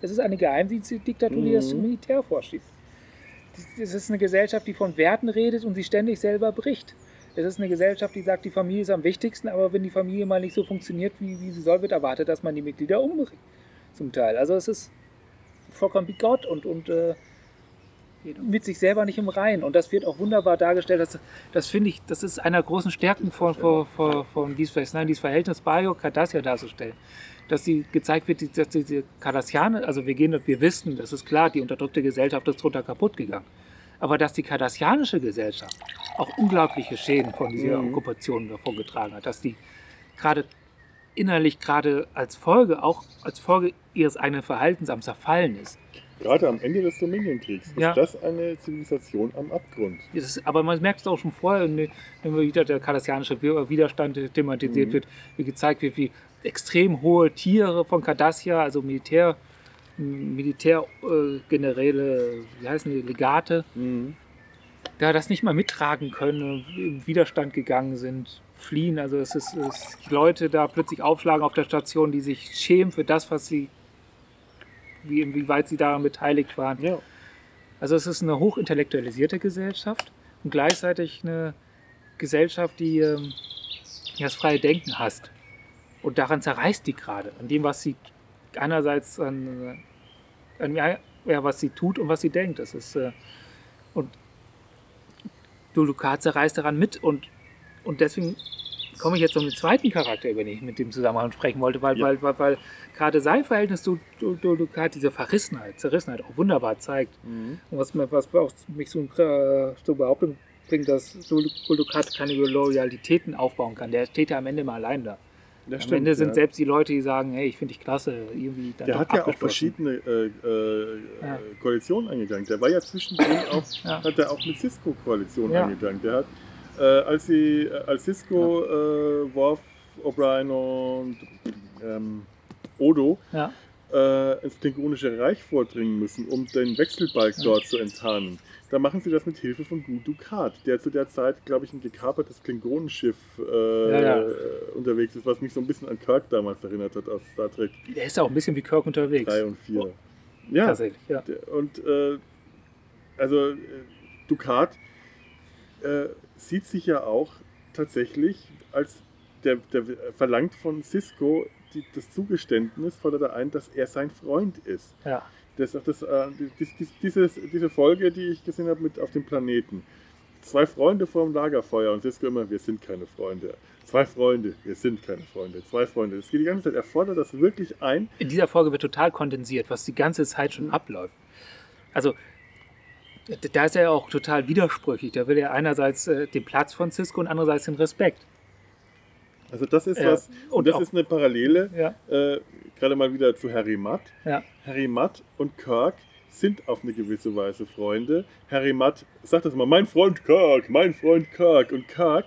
S3: Es ist eine Geheimdienstdiktatur, die das
S1: Mhm.
S3: Militär vorschiebt. Es ist eine Gesellschaft, die von Werten redet und sie ständig selber bricht. Es ist eine Gesellschaft, die sagt, die Familie ist am wichtigsten, aber wenn die Familie mal nicht so funktioniert, wie, wie sie soll, wird erwartet, dass man die Mitglieder umbringt. Zum Teil. Also es ist vollkommen bigott und, und äh, mit sich selber nicht im Reinen. Und das wird auch wunderbar dargestellt. Das, das finde ich, das ist einer großen Stärken von, von, von, von dieses, nein, dieses Verhältnis Bayo Cardassia darzustellen. Dass sie gezeigt wird, dass diese Cardassianer, also wir gehen, wir wissen, das ist klar, die unterdrückte Gesellschaft ist drunter kaputt gegangen. Aber dass die kardassianische Gesellschaft auch unglaubliche Schäden von dieser
S1: Mhm.
S3: Okkupation davon getragen hat, dass die gerade innerlich gerade als Folge, auch als Folge ihres eigenen Verhaltens am Zerfallen ist.
S1: Gerade am Ende des Dominion-Kriegs ist
S3: Ja.
S1: das eine Zivilisation am Abgrund.
S3: Ist, aber man merkt es auch schon vorher, wenn wenn wieder der kardassianische Widerstand thematisiert
S1: Mhm.
S3: wird, wie gezeigt wird, wie extrem hohe Tiere von Cardassia, also Militär, Militärgeneräle, äh, wie heißen die, Legate, da das nicht mal mittragen können, im Widerstand gegangen sind, fliehen. Also es ist, es Leute da plötzlich aufschlagen auf der Station, die sich schämen für das, was sie, wie, inwieweit sie daran beteiligt waren.
S1: Ja.
S3: Also es ist eine hochintellektualisierte Gesellschaft und gleichzeitig eine Gesellschaft, die, ähm, die das freie Denken hasst. Und daran zerreißt die gerade, an dem, was sie einerseits an, an ja, ja, was sie tut und was sie denkt. Das ist, äh, und Dulukat zerreißt daran mit und, und deswegen komme ich jetzt zum zweiten Charakter, über den ich mit dem Zusammenhang sprechen wollte, weil,
S1: Ja.
S3: weil, weil, weil gerade sein Verhältnis zu zu Dulukat diese Verrissenheit, Zerrissenheit auch wunderbar zeigt. Und was, was auch mich so äh, zur Behauptung bringt, dass Dulukat keine Loyalitäten aufbauen kann. Der steht ja am Ende mal allein da.
S1: Das
S3: am Ende sind
S1: ja.
S3: selbst die Leute, die sagen, hey, ich finde dich klasse, irgendwie
S1: Der hat ja auch verschiedene äh, äh,
S3: Ja.
S1: Koalitionen eingegangen. Der war ja zwischendrin auch,
S3: Ja.
S1: hat er auch mit Cisco Koalition
S3: Ja.
S1: eingegangen. Der hat, äh, als sie, äh, als Cisco, äh, Worf, O'Brien und ähm, Odo
S3: Ja.
S1: äh, ins Klingonische Reich vordringen müssen, um den Wechselbalg
S3: Ja.
S1: dort zu enttarnen. Da machen sie das mit Hilfe von Gu Dukat, der zu der Zeit, glaube ich, ein gekapertes Klingonenschiff äh,
S3: Ja, ja.
S1: unterwegs ist, was mich so ein bisschen an Kirk damals erinnert hat aus Star Trek
S3: Der ist ja auch ein bisschen wie Kirk unterwegs.
S1: 3 und 4.
S3: Oh.
S1: Ja,
S3: Tatsächlich, ja.
S1: und äh, also äh, Ducat äh, sieht sich ja auch tatsächlich als der, der verlangt von Cisco die, das Zugeständnis, fordert er ein, dass er sein Freund ist.
S3: ja.
S1: Das, das, äh, die, die, dieses, diese Folge, die ich gesehen habe mit auf dem Planeten. Zwei Freunde vor dem Lagerfeuer und Cisco immer, wir sind keine Freunde. Zwei Freunde, wir sind keine Freunde. Zwei Freunde. Das geht die ganze Zeit. Er fordert das wirklich ein.
S3: In dieser Folge wird total kondensiert, was die ganze Zeit schon abläuft. Also, da ist er ja auch total widersprüchlich. Da will er einerseits äh, den Platz von Cisco und andererseits den Respekt.
S1: Also das ist
S3: Ja.
S1: was, und
S3: Und
S1: das
S3: auch-
S1: ist eine Parallele,
S3: Ja,
S1: äh, gerade mal wieder zu Harry Mudd.
S3: ja,
S1: Harry Mudd und Kirk sind auf eine gewisse Weise Freunde. Harry Mudd sagt das immer, mein Freund Kirk, mein Freund Kirk. Und Kirk,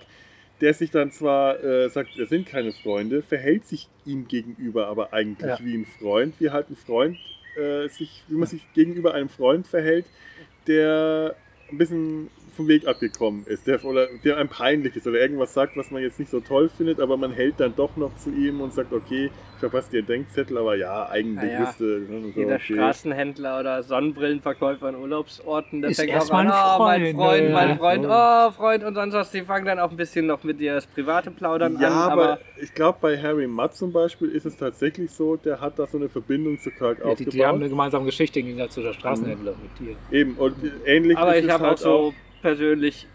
S1: der sich dann zwar äh, sagt, wir sind keine Freunde, verhält sich ihm gegenüber aber eigentlich wie ein Freund. Wie halt ein Freund äh, sich, wie man sich gegenüber einem Freund verhält, der ein bisschen vom Weg abgekommen ist, der, oder der einem peinlich ist oder irgendwas sagt, was man jetzt nicht so toll findet, aber man hält dann doch noch zu ihm und sagt, okay, ich verpasse dir einen Denkzettel, aber ja, eigentlich
S2: Naja,
S1: wisst du. ne, so,
S2: Jeder
S1: okay.
S2: Straßenhändler oder Sonnenbrillenverkäufer an Urlaubsorten, der
S3: Ist
S2: fängt auch an, oh, mein
S3: Freund,
S2: mein
S3: Ja.
S2: Freund, oh, Freund und sonst was. Die fangen dann auch ein bisschen noch mit dir das private Plaudern
S1: Ja,
S2: an,
S1: aber,
S2: aber
S1: ich glaube, bei Harry Mudd zum Beispiel ist es tatsächlich so, der hat da so eine Verbindung zu Kirk
S3: ja die,
S1: aufgebaut.
S3: die haben eine gemeinsame Geschichte im Gegensatz zu der Straßenhändler mit dir.
S1: Eben, und ähnlich
S2: Aber
S1: ist
S2: ich
S1: es
S2: habe auch
S1: halt
S2: so persönlich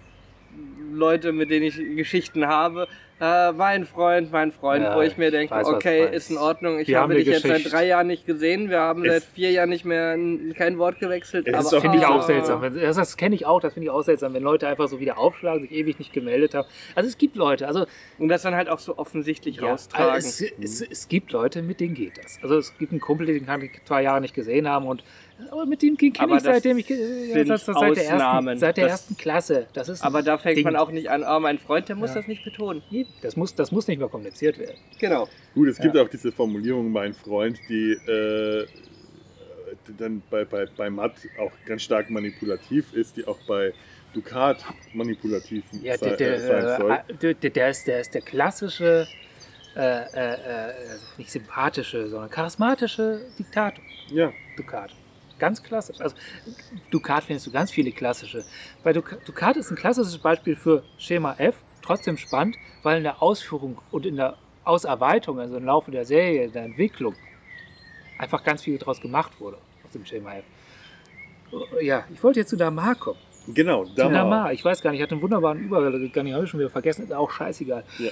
S2: Leute, mit denen ich Geschichten habe. Äh, mein Freund, mein Freund,
S3: Ja,
S2: wo ich mir
S3: ich
S2: denke,
S3: weiß,
S2: okay, ist in Ordnung. Ich
S3: Wir
S2: habe dich jetzt seit drei Jahren nicht gesehen. Wir haben
S1: Es-
S2: seit vier Jahren nicht mehr kein Wort gewechselt.
S3: Das finde ich auch seltsam. Wenn- Das, das kenne ich auch, das finde ich auch seltsam, wenn Leute einfach so wieder aufschlagen, sich ewig nicht gemeldet haben. Also es gibt Leute, also
S2: Und das dann halt auch so offensichtlich
S3: Ja,
S2: raustragen.
S3: also es, es, es gibt Leute, mit denen geht das. Also es gibt einen Kumpel, den kann ich zwei Jahre nicht gesehen haben und aber mit dem kenne ich seitdem ich äh, seit, seit der ersten, seit der
S2: Das-
S3: ersten Klasse. Das ist
S2: aber da fängt
S3: Ding.
S2: man auch nicht an, oh, mein Freund, der muss
S3: Ja.
S2: das nicht betonen.
S3: das muss, das muss nicht mehr kommuniziert werden.
S2: Genau.
S1: Gut, es gibt
S3: Ja.
S1: auch diese Formulierung, mein Freund, die äh, die dann bei, bei, bei Matt auch ganz stark manipulativ ist, die auch bei Ducat manipulativ
S3: Ja,
S1: sei,
S3: der,
S1: äh, sein soll.
S3: äh, der, der, ist, der ist der klassische, äh, äh, äh, nicht sympathische, sondern charismatische Diktator.
S1: Ja,
S3: Ducat. Ganz klassisch. Also Ducat findest du ganz viele klassische. Bei Ducat, ist ein klassisches Beispiel für Schema F, trotzdem spannend, weil in der Ausführung und in der Ausarbeitung, also im Laufe der Serie, der Entwicklung, einfach ganz viel daraus gemacht wurde aus dem Schema F. Ja, ich wollte jetzt zu Damar kommen.
S1: genau,
S3: Zu
S1: Damar.
S3: Damar, ich weiß gar nicht, ich hatte einen wunderbaren Übergang, habe ich schon wieder vergessen, ist auch scheißegal.
S1: Ja.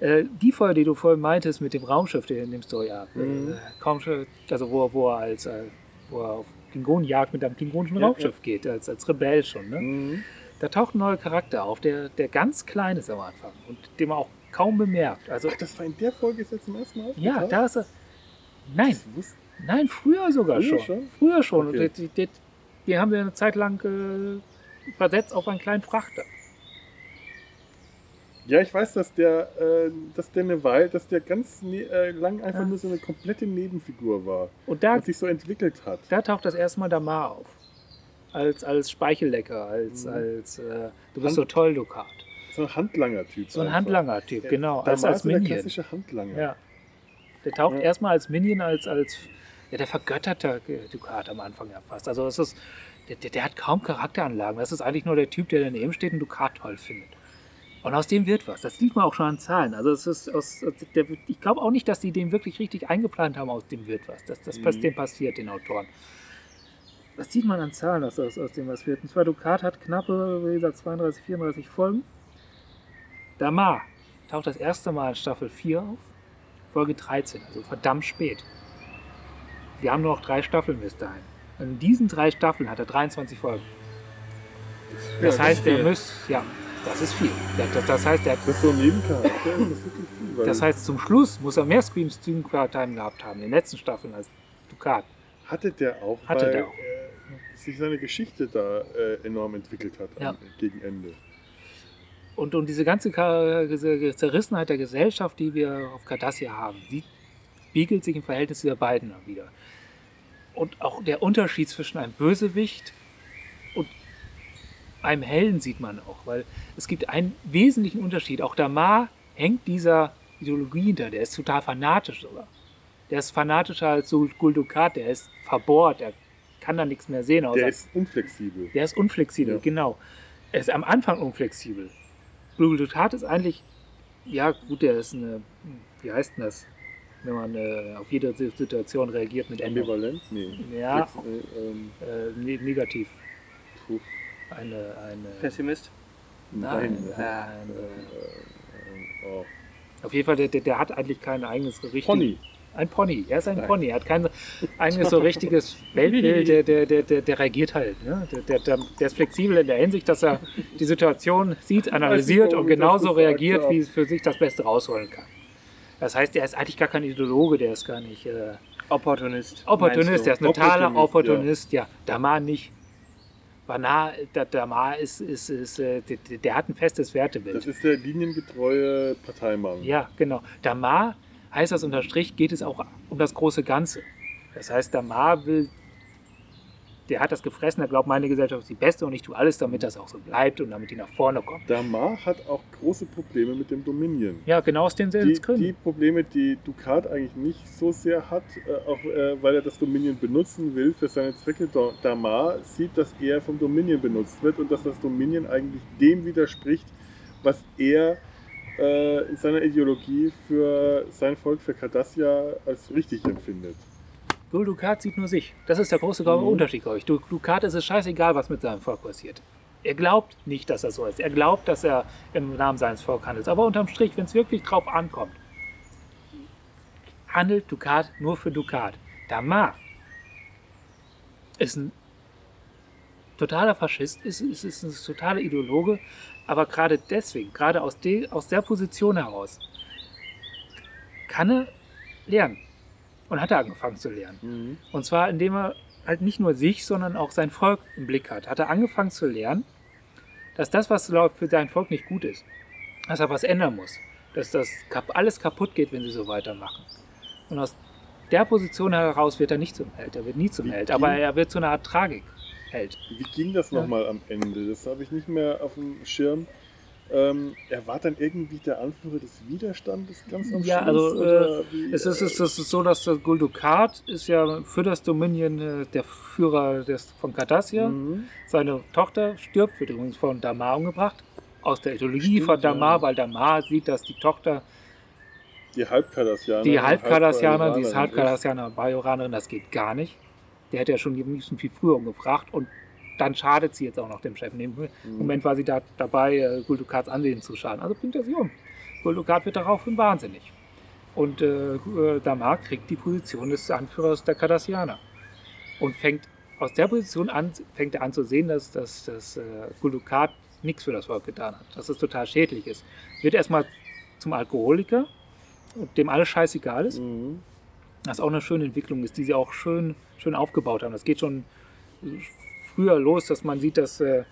S3: Äh, die Folge, die du vorhin meintest mit dem Raumschiff, der in dem Story Arc,
S1: Mhm.
S3: äh, also wo, wo er als äh, wo er auf Klingonenjagd mit einem klingonischen
S1: Ja,
S3: Raumschiff geht, als, als Rebell schon. Ne?
S1: Mhm.
S3: Da taucht ein neuer Charakter auf, der, der ganz klein ist am Anfang und dem man auch kaum bemerkt. Also,
S1: Ach, das war in der Folge ist jetzt zum ersten Mal
S3: ja, da ist er. Nein, nein, früher sogar
S1: Früher
S3: schon.
S1: schon?
S3: Früher schon.
S1: Okay.
S3: Und die, die, die haben wir eine Zeit lang äh, versetzt auf einen kleinen Frachter.
S1: Ja, ich weiß, dass der, äh, dass der eine Weile, dass der ganz ne äh, lang einfach
S3: Ja.
S1: nur so eine komplette Nebenfigur war
S3: Und da,
S1: und sich so entwickelt hat.
S3: da taucht das erste Mal Damar auf. Als, als Speichellecker, als,
S1: Mhm.
S3: als äh, du bist
S1: Hand-
S3: so toll, Ducat.
S1: So ein Handlanger-Typ.
S3: So ein. Handlanger-Typ,
S1: Der-
S3: genau.
S1: Da
S3: Als, als
S1: so der
S3: Minion.
S1: klassische Handlanger.
S3: Ja. Der taucht
S1: Ja.
S3: erstmal als Minion, als, als ja, der vergötterte Ducat am Anfang ja fast. Also es ist, der, der, der hat kaum Charakteranlagen. Das ist eigentlich nur der Typ, der daneben steht und Ducat toll findet. Und aus dem wird was. Das sieht man auch schon an Zahlen. Also es ist aus, der, ich glaube auch nicht, dass die den wirklich richtig eingeplant haben, aus dem wird was. Das, das
S1: Mhm.
S3: dem passiert, den Autoren. Das sieht man an Zahlen, dass aus, aus dem was wird. Und zwar Ducat hat knappe, wie gesagt, 32, 34 Folgen. Damar taucht das erste Mal in Staffel 4 auf. Folge 13, also verdammt spät. Wir haben nur noch drei Staffeln bis dahin. Und in diesen drei Staffeln hat er 23 Folgen. Das
S1: Ja,
S3: heißt, der
S1: viel.
S3: muss, ja, das ist viel. Das, das, heißt, der,
S1: Das ist so ein Nebencharakter, ist das wirklich viel. Weil
S3: das heißt, zum Schluss muss er mehr Scream Stream Time gehabt haben, in den letzten Staffeln als Ducat.
S1: hatte der auch,
S3: Hatte
S1: weil
S3: der auch.
S1: Äh, sich seine Geschichte da äh, enorm entwickelt hat
S3: Ja.
S1: am, gegen Ende.
S3: Und, und diese ganze Zerrissenheit der Gesellschaft, die wir auf Cardassia haben, die spiegelt sich im Verhältnis dieser beiden wieder. Und auch der Unterschied zwischen einem Bösewicht und einem Helden sieht man auch, weil es gibt einen wesentlichen Unterschied. Auch Damar hängt dieser Ideologie hinter, der ist total fanatisch sogar. Der ist fanatischer als so Guldukat, der ist verbohrt, der kann da nichts mehr sehen.
S1: Der ist unflexibel.
S3: der ist unflexibel,
S1: Ja.
S3: genau. Er ist am Amfang unflexibel. Blue Ducat ist eigentlich, ja gut, der ist eine, wie heißt denn das, wenn man äh, auf jede Situation reagiert mit Ende.
S1: Ambivalent? Nee.
S3: Ja.
S1: Flex, äh, ähm,
S3: Äh, ne negativ.
S1: puh,
S3: Eine, eine,
S2: Pessimist.
S1: nein.
S3: Nein,
S1: äh,
S3: nein,
S1: äh, oh.
S3: auf jeden Fall, der, der, der hat eigentlich kein eigenes richtiges...
S1: Pony.
S3: Ein Pony, er ist ein
S1: Nein.
S3: Pony. Er hat kein eigenes so richtiges Weltbild, der, der, der, der, der reagiert halt. Ne? Der, der, der, der ist flexibel in der Hinsicht, dass er die Situation sieht, analysiert und genauso reagiert, wie es für sich das Beste rausholen kann. Das heißt, er ist eigentlich gar kein Ideologe, der ist gar nicht äh,
S2: Opportunist.
S3: Opportunist, der ist ein totaler
S1: Opportunist,
S3: Opportunist, ja. Damar nicht. Vanar, der Damar ist, ist, ist äh, der, der hat ein festes Wertebild.
S1: Das ist der liniengetreue Parteimann.
S3: Ja, genau. Damar heißt das unter Strich, geht es auch um das große Ganze. Das heißt, Damar will, der hat das gefressen, er glaubt, meine Gesellschaft ist die beste und ich tue alles, damit das auch so bleibt und damit die nach vorne kommt.
S1: Damar hat auch große Probleme mit dem Dominion.
S3: Ja, genau aus denselben Gründen.
S1: die Probleme, die Ducat eigentlich nicht so sehr hat, äh, auch äh, weil er das Dominion benutzen will für seine Zwecke, Da- Damar sieht, dass er vom Dominion benutzt wird und dass das Dominion eigentlich dem widerspricht, was er äh, in seiner Ideologie für sein Volk, für Cardassia, als richtig empfindet.
S3: Gul Dukat sieht nur sich. Das ist der große
S1: Mhm.
S3: Unterschied, glaube ich. Du- Dukat ist es scheißegal, was mit seinem Volk passiert. Er glaubt nicht, dass er so ist. Er glaubt, dass er im Namen seines Volkes handelt. Aber unterm Strich, wenn es wirklich drauf ankommt, handelt Dukat nur für Dukat. Damar ist ein totaler Faschist, ist, ist, ist ein totaler Ideologe, aber gerade deswegen, gerade aus, de, aus der Position heraus, kann er lernen. Und hat er angefangen zu lernen. Und zwar, indem er halt nicht nur sich, sondern auch sein Volk im Blick hat. Hat er angefangen zu lernen, dass das, was für sein Volk nicht gut ist, dass er was ändern muss. Dass das kap- alles kaputt geht, wenn sie so weitermachen. Und aus der Position heraus wird er nicht zum Held. Er wird nie zum
S1: Wie
S3: Held. Aber er wird zu einer Art Tragik-Held.
S1: Wie ging das
S3: Ja.
S1: nochmal am Ende? Das habe ich nicht mehr auf dem Schirm. Ähm, er war dann irgendwie der Anführer des Widerstandes ganz am
S3: Ja,
S1: Schluss?
S3: also,
S1: wie,
S3: Es ist, es ist so, dass der Guldukat ist ja für das Dominion äh, der Führer des, von Cardassia.
S1: Mhm.
S3: Seine Tochter stirbt, wird übrigens von Damar umgebracht. Aus der Ideologie
S1: Stimmt,
S3: von Damar,
S1: ja.
S3: weil Damar sieht, dass die Tochter,
S1: Die Halbkardassianer.
S3: die Halbkardassianer, die ist Halbkardassianer, Bajoranerin, das geht gar nicht. Der hätte ja schon am liebsten viel früher umgebracht und dann schadet sie jetzt auch noch dem Chef. In dem
S1: Mhm.
S3: Moment war sie da dabei, äh, Guldukats Ansehen zu schaden. Also bringt er sie um. Guldukat wird daraufhin wahnsinnig. Und äh, äh, Damar kriegt die Position des Anführers der Cardassianer. Und fängt aus der Position an, fängt er an zu sehen, dass, dass, dass äh, Guldukat nichts für das Volk getan hat. Dass es total schädlich ist. Wird erstmal zum Alkoholiker, dem alles scheißegal ist.
S1: Mhm.
S3: Was auch eine schöne Entwicklung ist, die sie auch schön, schön aufgebaut haben. Das geht schon früher los, dass man sieht, dass äh,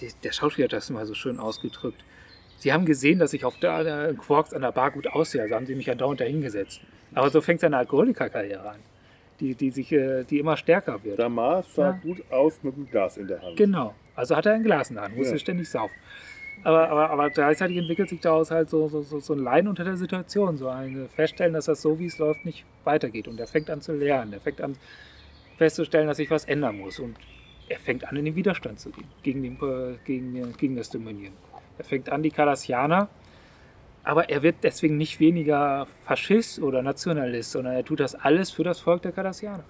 S3: die, der Schauspieler hat das mal so schön ausgedrückt. Sie haben gesehen, dass ich auf der äh, Quarks an der Bar gut aussehe, also haben sie mich andauernd dahingesetzt. Aber so fängt seine Alkoholikerkarriere an, die, die, sich, äh, die immer stärker wird.
S1: Damar sah
S3: Ja.
S1: gut aus mit dem Glas in der Hand.
S3: Genau. Also hat er ein Glas in der Hand, musste
S1: Ja.
S3: ständig saufen. Aber, aber, aber gleichzeitig entwickelt sich daraus halt so, so, so, so ein Leiden unter der Situation, so ein Feststellen, dass das so, wie es läuft, nicht weitergeht. Und er fängt an zu lernen, er fängt an festzustellen, dass sich was ändern muss. Und er fängt an, in den Widerstand zu gehen gegen, den, äh, gegen, äh, gegen das Dominieren. Er fängt an, die Kardassianer, aber er wird deswegen nicht weniger Faschist oder Nationalist, sondern er tut das alles für das Volk der Kardassianer.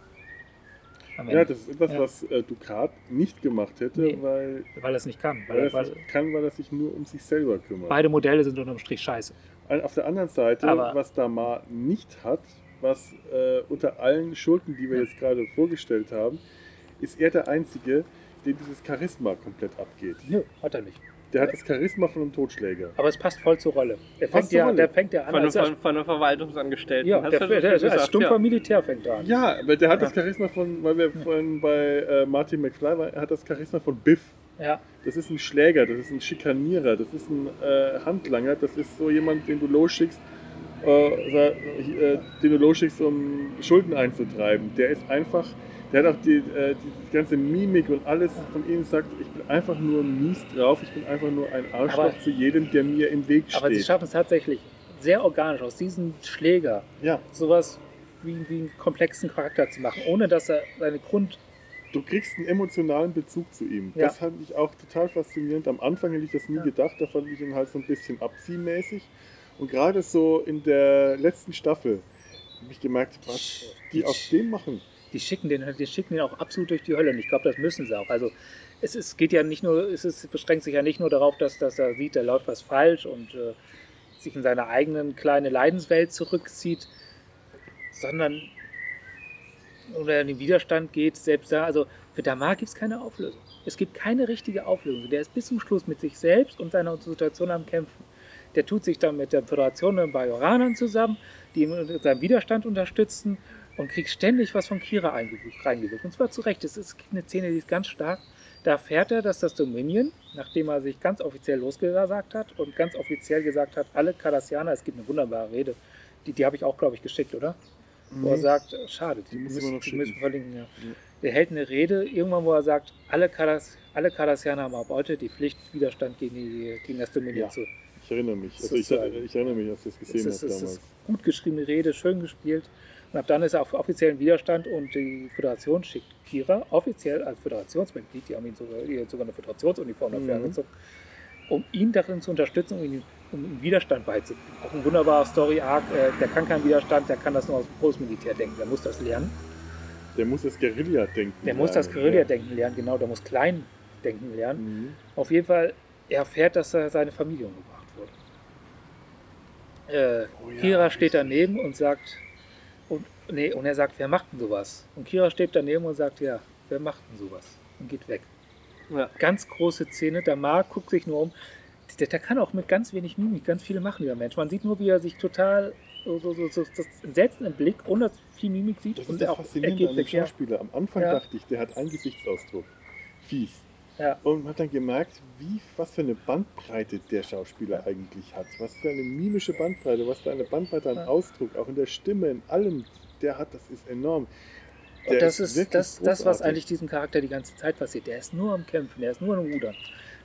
S1: Ja, das ist etwas,
S3: Ja.
S1: was äh, Ducat nicht gemacht hätte,
S3: Nee.
S1: weil,
S3: weil er es nicht kann.
S1: weil er es nicht kann, weil er sich nur um sich selber kümmert.
S3: beide Modelle sind unterm Strich scheiße.
S1: Auf der anderen Seite,
S3: Aber-
S1: was Damar nicht hat, was äh, unter allen Schurken, die wir
S3: Ja.
S1: jetzt gerade vorgestellt haben, ist er der Einzige, dem dieses Charisma komplett abgeht.
S3: Nö, hat er nicht.
S1: Der hat das Charisma von einem Totschläger.
S3: Aber es passt voll zur Rolle. Er fängt ja, der fängt ja an
S2: Von einem,
S3: als
S2: von, von einem Verwaltungsangestellten.
S3: ja,
S2: Hast
S3: der, der, der, als
S2: gesagt,
S3: stumpfer
S2: ja.
S3: Militär fängt er an.
S1: Ja, aber der hat das
S3: Ja.
S1: Charisma von, weil wir vorhin bei äh, Martin McFly waren, er hat das Charisma von Biff.
S3: Ja,
S1: Das ist ein Schläger, das ist ein Schikanierer, das ist ein äh, Handlanger, das ist so jemand, den du losschickst, äh, äh, den du losschickst, um Schulden einzutreiben. Der ist einfach, der hat auch die, äh, die ganze Mimik und alles von ihm sagt, ich bin einfach nur mies drauf, ich bin einfach nur ein Arschloch
S3: Aber-
S1: zu jedem, der mir im Weg steht.
S3: aber sie schaffen es tatsächlich sehr organisch aus diesem Schläger
S1: ja,
S3: sowas wie, wie einen komplexen Charakter zu machen, ohne dass er seine Grund.
S1: du kriegst einen emotionalen Bezug zu ihm.
S3: Ja.
S1: Das fand ich auch total faszinierend. Am Anfang hätte ich das nie
S3: Ja.
S1: gedacht, da fand ich ihn halt so ein bisschen abziehmäßig. Und gerade so in der letzten Staffel habe ich gemerkt, was die aus dem machen.
S3: Die schicken den, die schicken den auch absolut durch die Hölle. Und ich glaube, das müssen sie auch. Also es, es geht ja nicht nur, es ist, beschränkt sich ja nicht nur darauf, dass, dass er sieht, da läuft was falsch und äh, sich in seine eigenen kleine Leidenswelt zurückzieht, sondern oder in den Widerstand geht, selbst da, also für Damar gibt es keine Auflösung. Es gibt keine richtige Auflösung. Der ist bis zum Schluss mit sich selbst und seiner Situation am Kämpfen. Der tut sich dann mit der Föderation der Bajoranern zusammen, die ihn in seinem Widerstand unterstützen und kriegt ständig was von Kira eingew- reingewirkt. Und zwar zu Recht. Es ist eine Szene, die ist ganz stark. Da erfährt er, dass das Dominion, nachdem er sich ganz offiziell losgesagt hat und ganz offiziell gesagt hat, alle Kardassianer, es gibt eine wunderbare Rede, die, die habe ich auch, glaube ich, geschickt, oder? Wo er sagt, schade, die,
S1: Die
S3: müssen, die müssen verlinken. Ja. Der hält eine Rede, irgendwann, wo er sagt, alle, Kardas, alle Kardassianer haben ab heute die Pflicht, Widerstand gegen, die, gegen das Dominion
S1: Ja.
S3: zu.
S1: Ich erinnere mich. Also ich, ich erinnere mich, als ich das
S3: Es
S1: gesehen habe damals.
S3: ist gut geschriebene Rede, schön gespielt. Und ab dann ist er auf offiziellen Widerstand und die Föderation schickt Kira offiziell als Föderationsmitglied, die haben ihm sogar, ihr sogar eine Föderationsuniform dafür
S1: Mhm.
S3: angezogen, um ihn darin zu unterstützen, um ihn um ihm Widerstand beizubringen. Auch ein wunderbarer Story-Arc, äh, der kann keinen Widerstand, der kann das nur aus dem Großmilitär denken, der muss das lernen.
S1: Der muss das Guerilla-Denken
S3: Der muss das
S1: lernen,
S3: Guerilla-Denken lernen, genau, der muss klein denken lernen.
S1: Mhm.
S3: Auf jeden Fall, er erfährt, dass er seine Familie umgebracht wurde. Äh,
S1: Oh ja,
S3: Kira steht daneben und sagt, nee, und er sagt, wer macht denn sowas? Und Kira steht daneben und sagt, ja, wer macht denn sowas? Und geht weg.
S2: Ja.
S3: Ganz große Szene, der Mark guckt sich nur um. Der, der kann auch mit ganz wenig Mimik ganz viele machen, dieser Mensch. Man sieht nur, wie er sich total so, so, so, so das entsetzt im Blick, ohne dass viel Mimik sieht.
S1: Das
S3: und
S1: ist
S3: er
S1: das
S3: auch, er
S1: Faszinierende
S3: geht
S1: an dem. Schauspieler. Am Anfang
S3: Ja.
S1: dachte ich, der hat einen Gesichtsausdruck. Fies.
S3: Ja.
S1: Und man hat dann gemerkt, wie, was für eine Bandbreite der Schauspieler eigentlich hat. Was für eine mimische Bandbreite, was für eine Bandbreite an
S3: Ja.
S1: Ausdruck, auch in der Stimme, in allem, der hat, das ist enorm.
S3: Und
S1: Der
S3: das ist,
S1: wirklich
S3: das, das, was eigentlich diesem Charakter die ganze Zeit passiert. Der ist nur am Kämpfen, der ist nur am Rudern.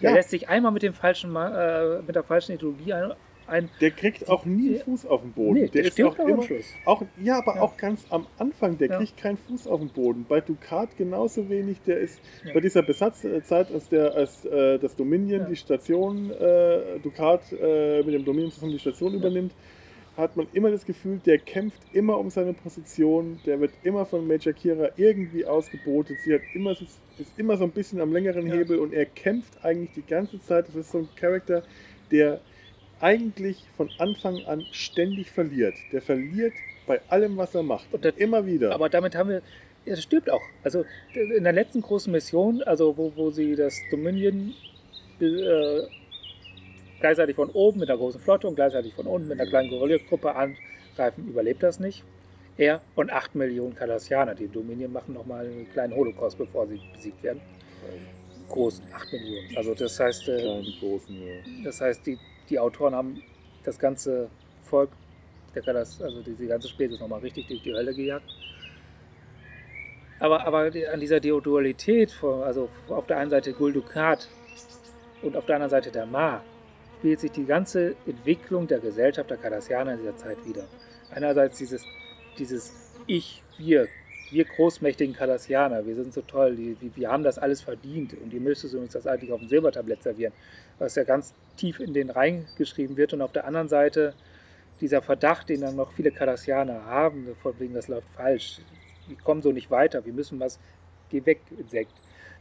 S3: Der
S1: Ja.
S3: lässt sich einmal mit, dem falschen, äh, mit der falschen Ideologie ein. ein
S1: Der kriegt auch nie einen. Fuß auf den Boden.
S3: nee,
S1: der, ist
S3: stirbt
S1: auch immer, auch, ja, aber
S3: Ja.
S1: auch ganz am Anfang, der
S3: Ja.
S1: kriegt keinen Fuß auf den Boden. Bei Ducat genauso wenig. Der ist bei dieser Besatzzeit, als, der, als äh, das Dominion die Station, äh, Ducat äh, mit dem Dominion zusammen die Station übernimmt, hat man immer das Gefühl, der kämpft immer um seine Position, der wird immer von Major Kira irgendwie ausgebotet. Sie hat immer, ist immer so ein bisschen am längeren
S3: Ja.
S1: Hebel und er kämpft eigentlich die ganze Zeit. Das ist so ein Charakter, der eigentlich von Anfang an ständig verliert. Der verliert bei allem, was er macht.
S3: Und das-
S1: immer wieder.
S3: Aber damit haben wir. Er stirbt auch. Also in der letzten großen Mission, also wo, wo sie das Dominion äh, gleichzeitig von oben mit einer großen Flotte und gleichzeitig von unten mit einer kleinen Guerillagruppe angreifen, überlebt das nicht. Er und 8 Millionen Kardassianer, die Dominion machen nochmal einen kleinen Holocaust, bevor sie besiegt werden. Großen, 8 Millionen. Also das heißt, äh,
S1: Kleine, großen, ja.
S3: das heißt die, die Autoren haben das ganze Volk, der Kardass, also diese ganze Spezies nochmal richtig durch die Hölle gejagt. Aber, aber an dieser Dualität, von- also auf der einen Seite Guldukat und auf der anderen Seite der Ma, spielt sich die ganze Entwicklung der Gesellschaft der Kardassianer in dieser Zeit wieder. Einerseits dieses, dieses Ich, wir, wir großmächtigen Kardassianer, wir sind so toll, die, die, wir haben das alles verdient und ihr müsstet uns das eigentlich auf dem Silbertablett servieren, was ja ganz tief in den reingeschrieben wird. Und auf der anderen Seite dieser Verdacht, den dann noch viele Kardassianer haben, von wegen, das läuft falsch, wir kommen so nicht weiter, wir müssen was, geh weg, Insekt,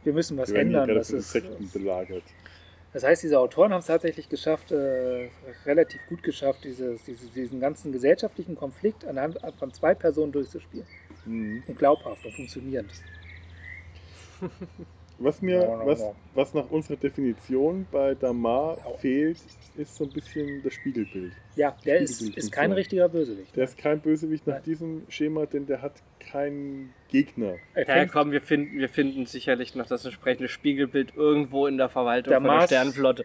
S3: wir müssen was
S1: Wir
S3: ändern.
S1: gerade
S3: Das, ist,
S1: Insekten belagert.
S3: Das heißt, diese Autoren haben es tatsächlich geschafft, äh, relativ gut geschafft, dieses, diese, diesen ganzen gesellschaftlichen Konflikt anhand von zwei Personen durchzuspielen.
S1: Mhm.
S3: Und glaubhaft und funktionierend.
S1: Was mir,
S3: Ja, ja,
S1: was,
S3: ja.
S1: was nach unserer Definition bei Damar fehlt, ist so ein bisschen das Spiegelbild.
S3: Ja, der ist,
S1: Spiegelbild
S3: ist kein richtiger Bösewicht.
S1: Der ist kein Bösewicht nach
S3: Nein.
S1: diesem Schema, denn der hat keinen Gegner.
S3: Er
S2: Ja, komm, wir finden, wir finden sicherlich noch das entsprechende Spiegelbild irgendwo in der Verwaltung
S3: Der
S2: von der
S3: Mars-
S2: Sternenflotte.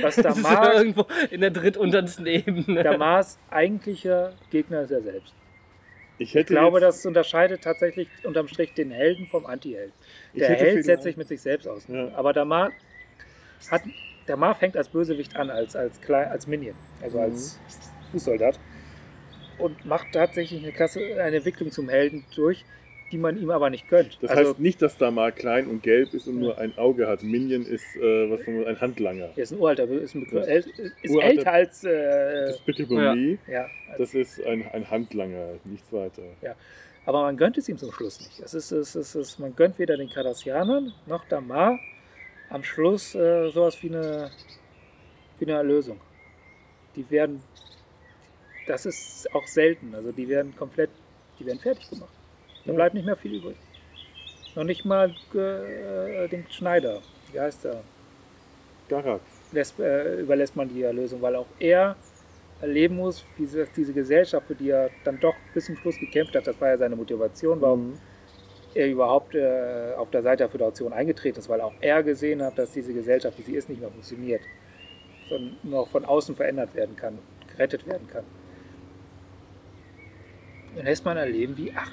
S3: was
S2: ist
S3: Damar,
S2: irgendwo in der drittuntersten Ebene.
S3: Damars eigentlicher Gegner ist er selbst.
S1: Ich
S3: Ich glaube, das unterscheidet tatsächlich unterm Strich den Helden vom Anti-Held. Der Held setzt sich mit sich selbst aus.
S1: Ja.
S3: Aber Damar hat Damar fängt als Bösewicht an, als, als, Klei- als Minion, also
S1: Mhm.
S3: als Fußsoldat. Und macht tatsächlich eine, Klasse, eine Entwicklung zum Helden durch, die man ihm aber nicht gönnt.
S1: Das
S3: also,
S1: heißt nicht, dass Damar klein und gelb ist und nur ein Auge hat. Minion ist äh, was man- ein Handlanger.
S3: er ist ein uralter, ist, ein Begriff,
S1: Ja.
S3: äl- ist
S1: Uralter-
S3: älter als. Äh,
S1: Das bitte bei mir,
S3: ja, als,
S1: das ist ein, ein Handlanger, nichts weiter.
S3: aber man gönnt es ihm zum Schluss nicht. Es ist, es ist, es ist, man gönnt weder den Kardassianern noch Damar am Schluss äh, sowas wie eine, wie eine Erlösung. Die werden, das ist auch selten, also die werden komplett, die werden fertig gemacht. Da
S1: Ja.
S3: bleibt nicht mehr viel übrig. Noch nicht mal äh, den Schneider, wie heißt er,
S1: Garak.
S3: lässt, äh, überlässt man die Erlösung, weil auch er erleben muss, wie diese, diese Gesellschaft, für die er dann doch bis zum Schluss gekämpft hat, das war ja seine Motivation, warum
S1: Mhm.
S3: er überhaupt äh, auf der Seite der Föderation eingetreten ist, weil auch er gesehen hat, dass diese Gesellschaft, wie sie ist, nicht mehr funktioniert, sondern nur von außen verändert werden kann, gerettet werden kann. Dann lässt man erleben, wie 8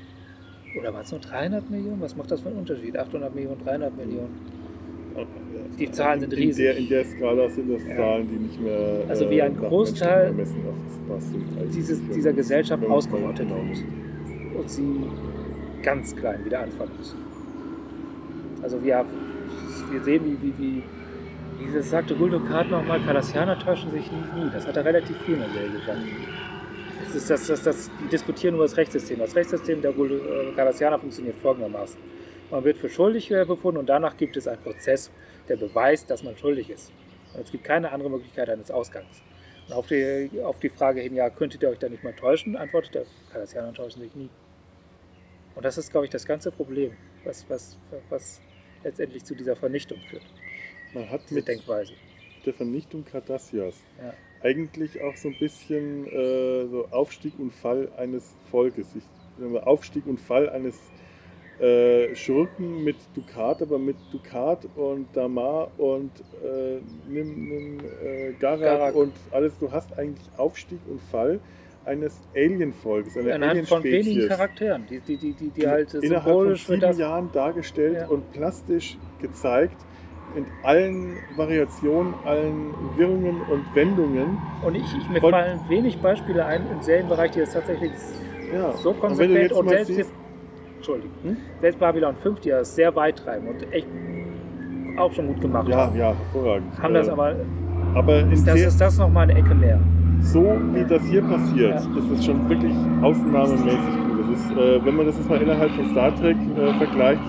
S3: oder war es nur 300 Millionen? Was macht das für einen Unterschied? 800 Millionen, 300 Millionen? Die Zahlen sind
S1: in
S3: riesig.
S1: Der, in der Skala sind das
S3: Ja.
S1: Zahlen, die nicht mehr.
S3: Also wie ein
S1: nach
S3: Großteil
S1: eigentlich.
S3: Dieses, dieser Gesellschaft ausgerottet wird und sie ganz klein wieder anfangen müssen. Also wir, wir sehen, wie, wie, wie, wie sagte Guldukat nochmal, Kardassianer täuschen sich nie, nie. Das hat er relativ früh in der Serie gesagt. Ist das, das, das, die diskutieren über das Rechtssystem. Das Rechtssystem der äh, Kardassianer funktioniert folgendermaßen. Man wird für schuldig äh, befunden und danach gibt es einen Prozess, der beweist, dass man schuldig ist. Und es gibt keine andere Möglichkeit eines Ausgangs. Und auf die, auf die Frage hin, ja, könntet ihr euch da nicht mal täuschen, antwortet der Kardassianer täuschen sich nie. Und das ist, glaube ich, das ganze Problem, was, was, was letztendlich zu dieser Vernichtung führt,
S1: Man hat mit
S3: Denkweise.
S1: der Vernichtung Cardassias
S3: Ja.
S1: Eigentlich auch so ein bisschen äh, so Aufstieg und Fall eines Volkes. Ich, Aufstieg und Fall eines äh, Schurken mit Dukat, aber mit Dukat und Damar und äh, nimm, nimm äh, Garak,
S3: Garak.
S1: und alles. Du hast eigentlich Aufstieg und Fall eines Alien-Volkes, einer
S3: Anhand von wenigen. Charakteren, die, die, die, die, halt
S1: innerhalb von
S3: symbolisch
S1: sieben. Jahren dargestellt und plastisch gezeigt in allen Variationen, allen Wirrungen und Wendungen.
S3: Und ich, ich, mir
S1: Und-
S3: fallen wenig Beispiele ein im Serienbereich, die das tatsächlich
S1: Ja.
S3: so
S1: Und
S3: konsequent und
S1: mal
S3: selbst,
S1: siehst,
S3: Entschuldigung,
S1: Hm?
S3: selbst Babylon 5, die das sehr weit treiben und echt auch schon gut gemacht
S1: ja,
S3: haben,
S1: ja, hervorragend.
S3: haben das
S1: Äh,
S3: aber,
S1: aber in
S3: das ist das nochmal eine Ecke mehr.
S1: so wie das hier passiert,
S3: Ja.
S1: ist es schon wirklich ausnahmemäßig gut. Das ist, äh, wenn man das jetzt mal innerhalb von Star Trek äh, vergleicht,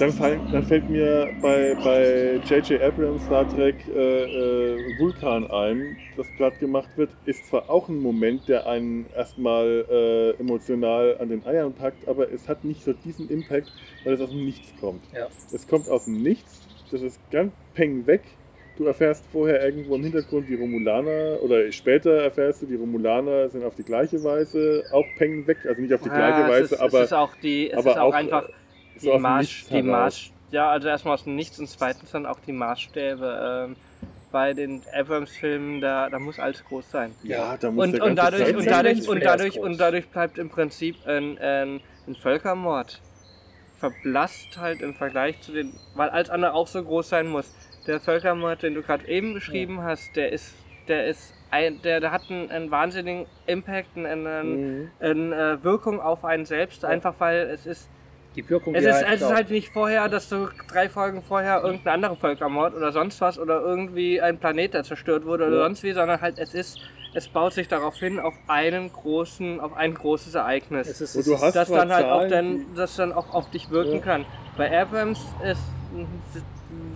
S1: dann, fallen, dann fällt mir bei bei J.J. Abrams Star Trek äh, äh, Vulkan ein, das platt gemacht wird. Ist zwar auch ein Moment, der einen erstmal äh, emotional an den Eiern packt, aber es hat nicht so diesen Impact, weil es aus dem Nichts kommt.
S3: Ja.
S1: Es kommt aus dem Nichts, das ist ganz peng weg. du erfährst vorher irgendwo im Hintergrund die Romulaner oder später erfährst du, die Romulaner sind auf die gleiche Weise auch Peng weg, also nicht auf die
S2: Ja,
S1: gleiche Weise,
S2: ist,
S1: aber
S2: es ist auch die, es
S1: aber
S2: ist auch,
S1: auch,
S2: einfach
S1: äh, so
S2: die,
S1: Nichts
S2: die. Maß, ja, also erstmal aus dem Nichts und zweitens dann auch die Maßstäbe. Ähm, bei den Abrams-Filmen, da, da muss alles groß sein.
S1: ja, da muss
S2: Und,
S1: der
S2: und,
S1: ganze
S2: dadurch,
S1: Zeit
S2: und,
S1: sein.
S2: dadurch, und, dadurch, und dadurch bleibt im Prinzip ein, ein, ein Völkermord verblasst halt im Vergleich zu den, weil alles andere auch so groß sein muss. Der Völkermord, den du gerade eben beschrieben hast, der ist, der ist ein, der, der hat einen, einen wahnsinnigen Impact, einen, einen,
S1: Mhm.
S2: eine äh, Wirkung auf einen selbst, einfach weil es ist,
S3: Die Wirkung,
S2: es
S3: die
S2: ist,
S3: halt
S2: es ist halt nicht vorher, dass du drei Folgen vorher irgendein anderer Völkermord oder sonst was oder irgendwie ein Planet, der zerstört wurde oder
S1: Ja.
S2: sonst wie, sondern halt es ist, es baut sich darauf hin auf einen großen, auf ein großes Ereignis
S3: es ist, es
S1: du hast
S2: das dann halt auch
S1: Zahlen,
S2: dann,
S1: die-
S2: das dann auch auf dich wirken
S1: Ja.
S2: kann. Bei Abrams ist,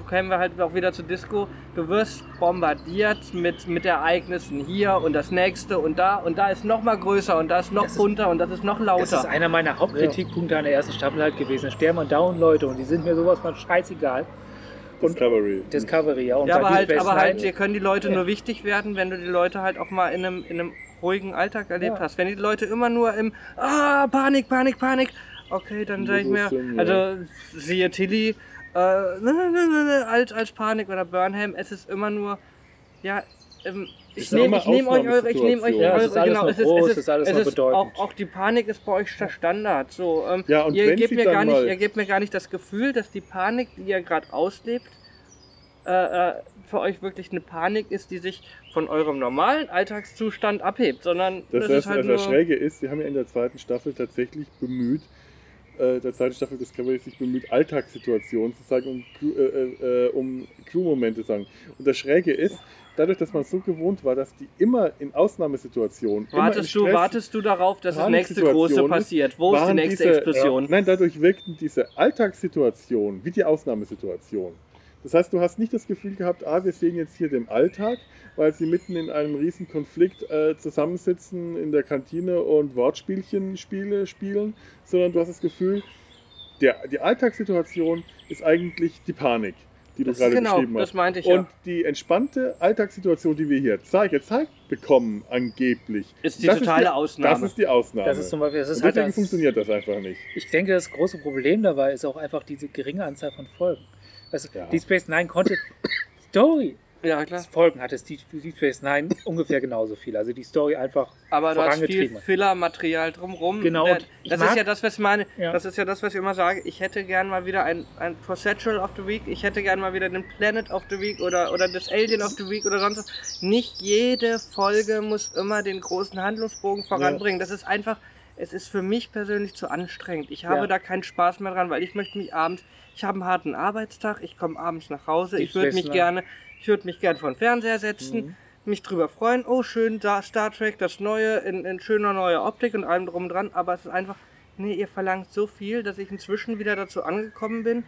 S2: kommen wir halt auch wieder zu Disco. Du wirst bombardiert mit, mit Ereignissen hier und das nächste und da und da ist noch mal größer und da ist noch
S3: Das ist-
S2: bunter und das ist noch lauter.
S3: das ist einer meiner Hauptkritikpunkte an der ersten Staffel halt gewesen. Da sterben andauernd Leute und die sind mir sowas von scheißegal. Und
S1: Discovery.
S3: Discovery, ja. Und
S2: ja, aber halt, aber halt, dir können die Leute
S3: Ja.
S2: nur wichtig werden, wenn du die Leute halt auch mal in einem, in einem ruhigen Alltag erlebt
S3: Ja.
S2: hast. Wenn die Leute immer nur im Ah, Panik, Panik, Panik, okay, dann sag ich mir,
S1: ja.
S2: also siehe Tilly, äh, ne, ne, ne, als, als Panik oder Burnham, es ist immer nur, ja, ähm, ich
S1: ist
S2: nehme nehm euch eure, ich nehme euch.
S3: Ja,
S2: eure,
S3: es ist
S2: genau, es ist,
S3: groß,
S2: es
S3: es ist alles noch
S2: es ist auch, auch die Panik ist bei euch der Standard. So, ähm,
S1: Ja,
S2: ihr gebt mir gar nicht, ihr gebt mir gar nicht das Gefühl, dass die Panik, die ihr gerade auslebt, äh, äh, für euch wirklich eine Panik ist, die sich von eurem normalen Alltagszustand abhebt, sondern
S1: Das,
S2: das,
S1: das,
S2: ist halt
S1: also
S2: nur...
S1: das Schräge ist, sie haben ja in der zweiten Staffel tatsächlich bemüht, äh, der zweiten Staffel Discovery sich bemüht, Alltagssituationen zu sagen, um, Crew- äh, äh, um Crew-Momente zu sagen. Und das Schräge ist, dadurch, dass man so gewohnt war, dass die immer in Ausnahmesituationen,
S2: wartest, du,
S1: Stress-
S2: wartest du darauf, dass das nächste große
S1: ist,
S2: passiert? Wo ist die nächste
S1: diese,
S2: Explosion?
S1: Ja, nein, dadurch wirkten diese Alltagssituationen wie die Ausnahmesituation. Das heißt, du hast nicht das Gefühl gehabt, ah, wir sehen jetzt hier den Alltag, weil sie mitten in einem riesen Konflikt äh, zusammensitzen in der Kantine und Wortspielchen spiele, spielen, sondern du hast das Gefühl, der, die Alltagssituation ist eigentlich die Panik, die du
S2: Das-
S1: gerade
S2: genau,
S1: beschrieben hast.
S2: das meinte ich
S1: und
S2: ja.
S1: die entspannte Alltagssituation, die wir hier zeig, gezeigt bekommen, angeblich,
S2: Ist die
S1: das
S2: totale
S1: die,
S2: Ausnahme.
S1: Das ist die Ausnahme.
S3: Das ist zum Beispiel, das ist
S1: und
S3: halt
S1: deswegen
S3: das,
S1: funktioniert das einfach nicht.
S3: Ich denke, das große Problem dabei ist auch einfach diese geringe Anzahl von Folgen. Also,
S1: Ja.
S3: Deep Space Nine konnte Story
S2: Ja, klar.
S3: Folgen hatte Deep, Deep Space Nine ungefähr genauso viel. Also die Story einfach
S2: Aber du hast viel. Filler-Material drumrum.
S3: Genau, und
S2: Das ist ja das, was ich meine.
S3: Ja.
S2: Das ist ja das, was ich immer sage. Ich hätte gern mal wieder ein, ein Procedural of the Week. Ich hätte gern mal wieder den Planet of the Week oder, oder das Alien of the Week oder sonst was. Nicht jede Folge muss immer den großen Handlungsbogen voranbringen. Das ist einfach, es ist für mich persönlich zu anstrengend. Ich habe
S3: Ja.
S2: da keinen Spaß mehr dran, weil ich möchte mich abends, ich habe einen harten Arbeitstag, ich komme abends nach Hause, ich würde mich gerne, ich würde mich gerne vor den Fernseher setzen
S3: Mhm.
S2: mich drüber freuen, oh schön, da Star Trek, das Neue, in, in schöner neuer Optik und allem drum und dran, aber es ist einfach, nee, ihr verlangt so viel, dass ich inzwischen wieder dazu angekommen bin,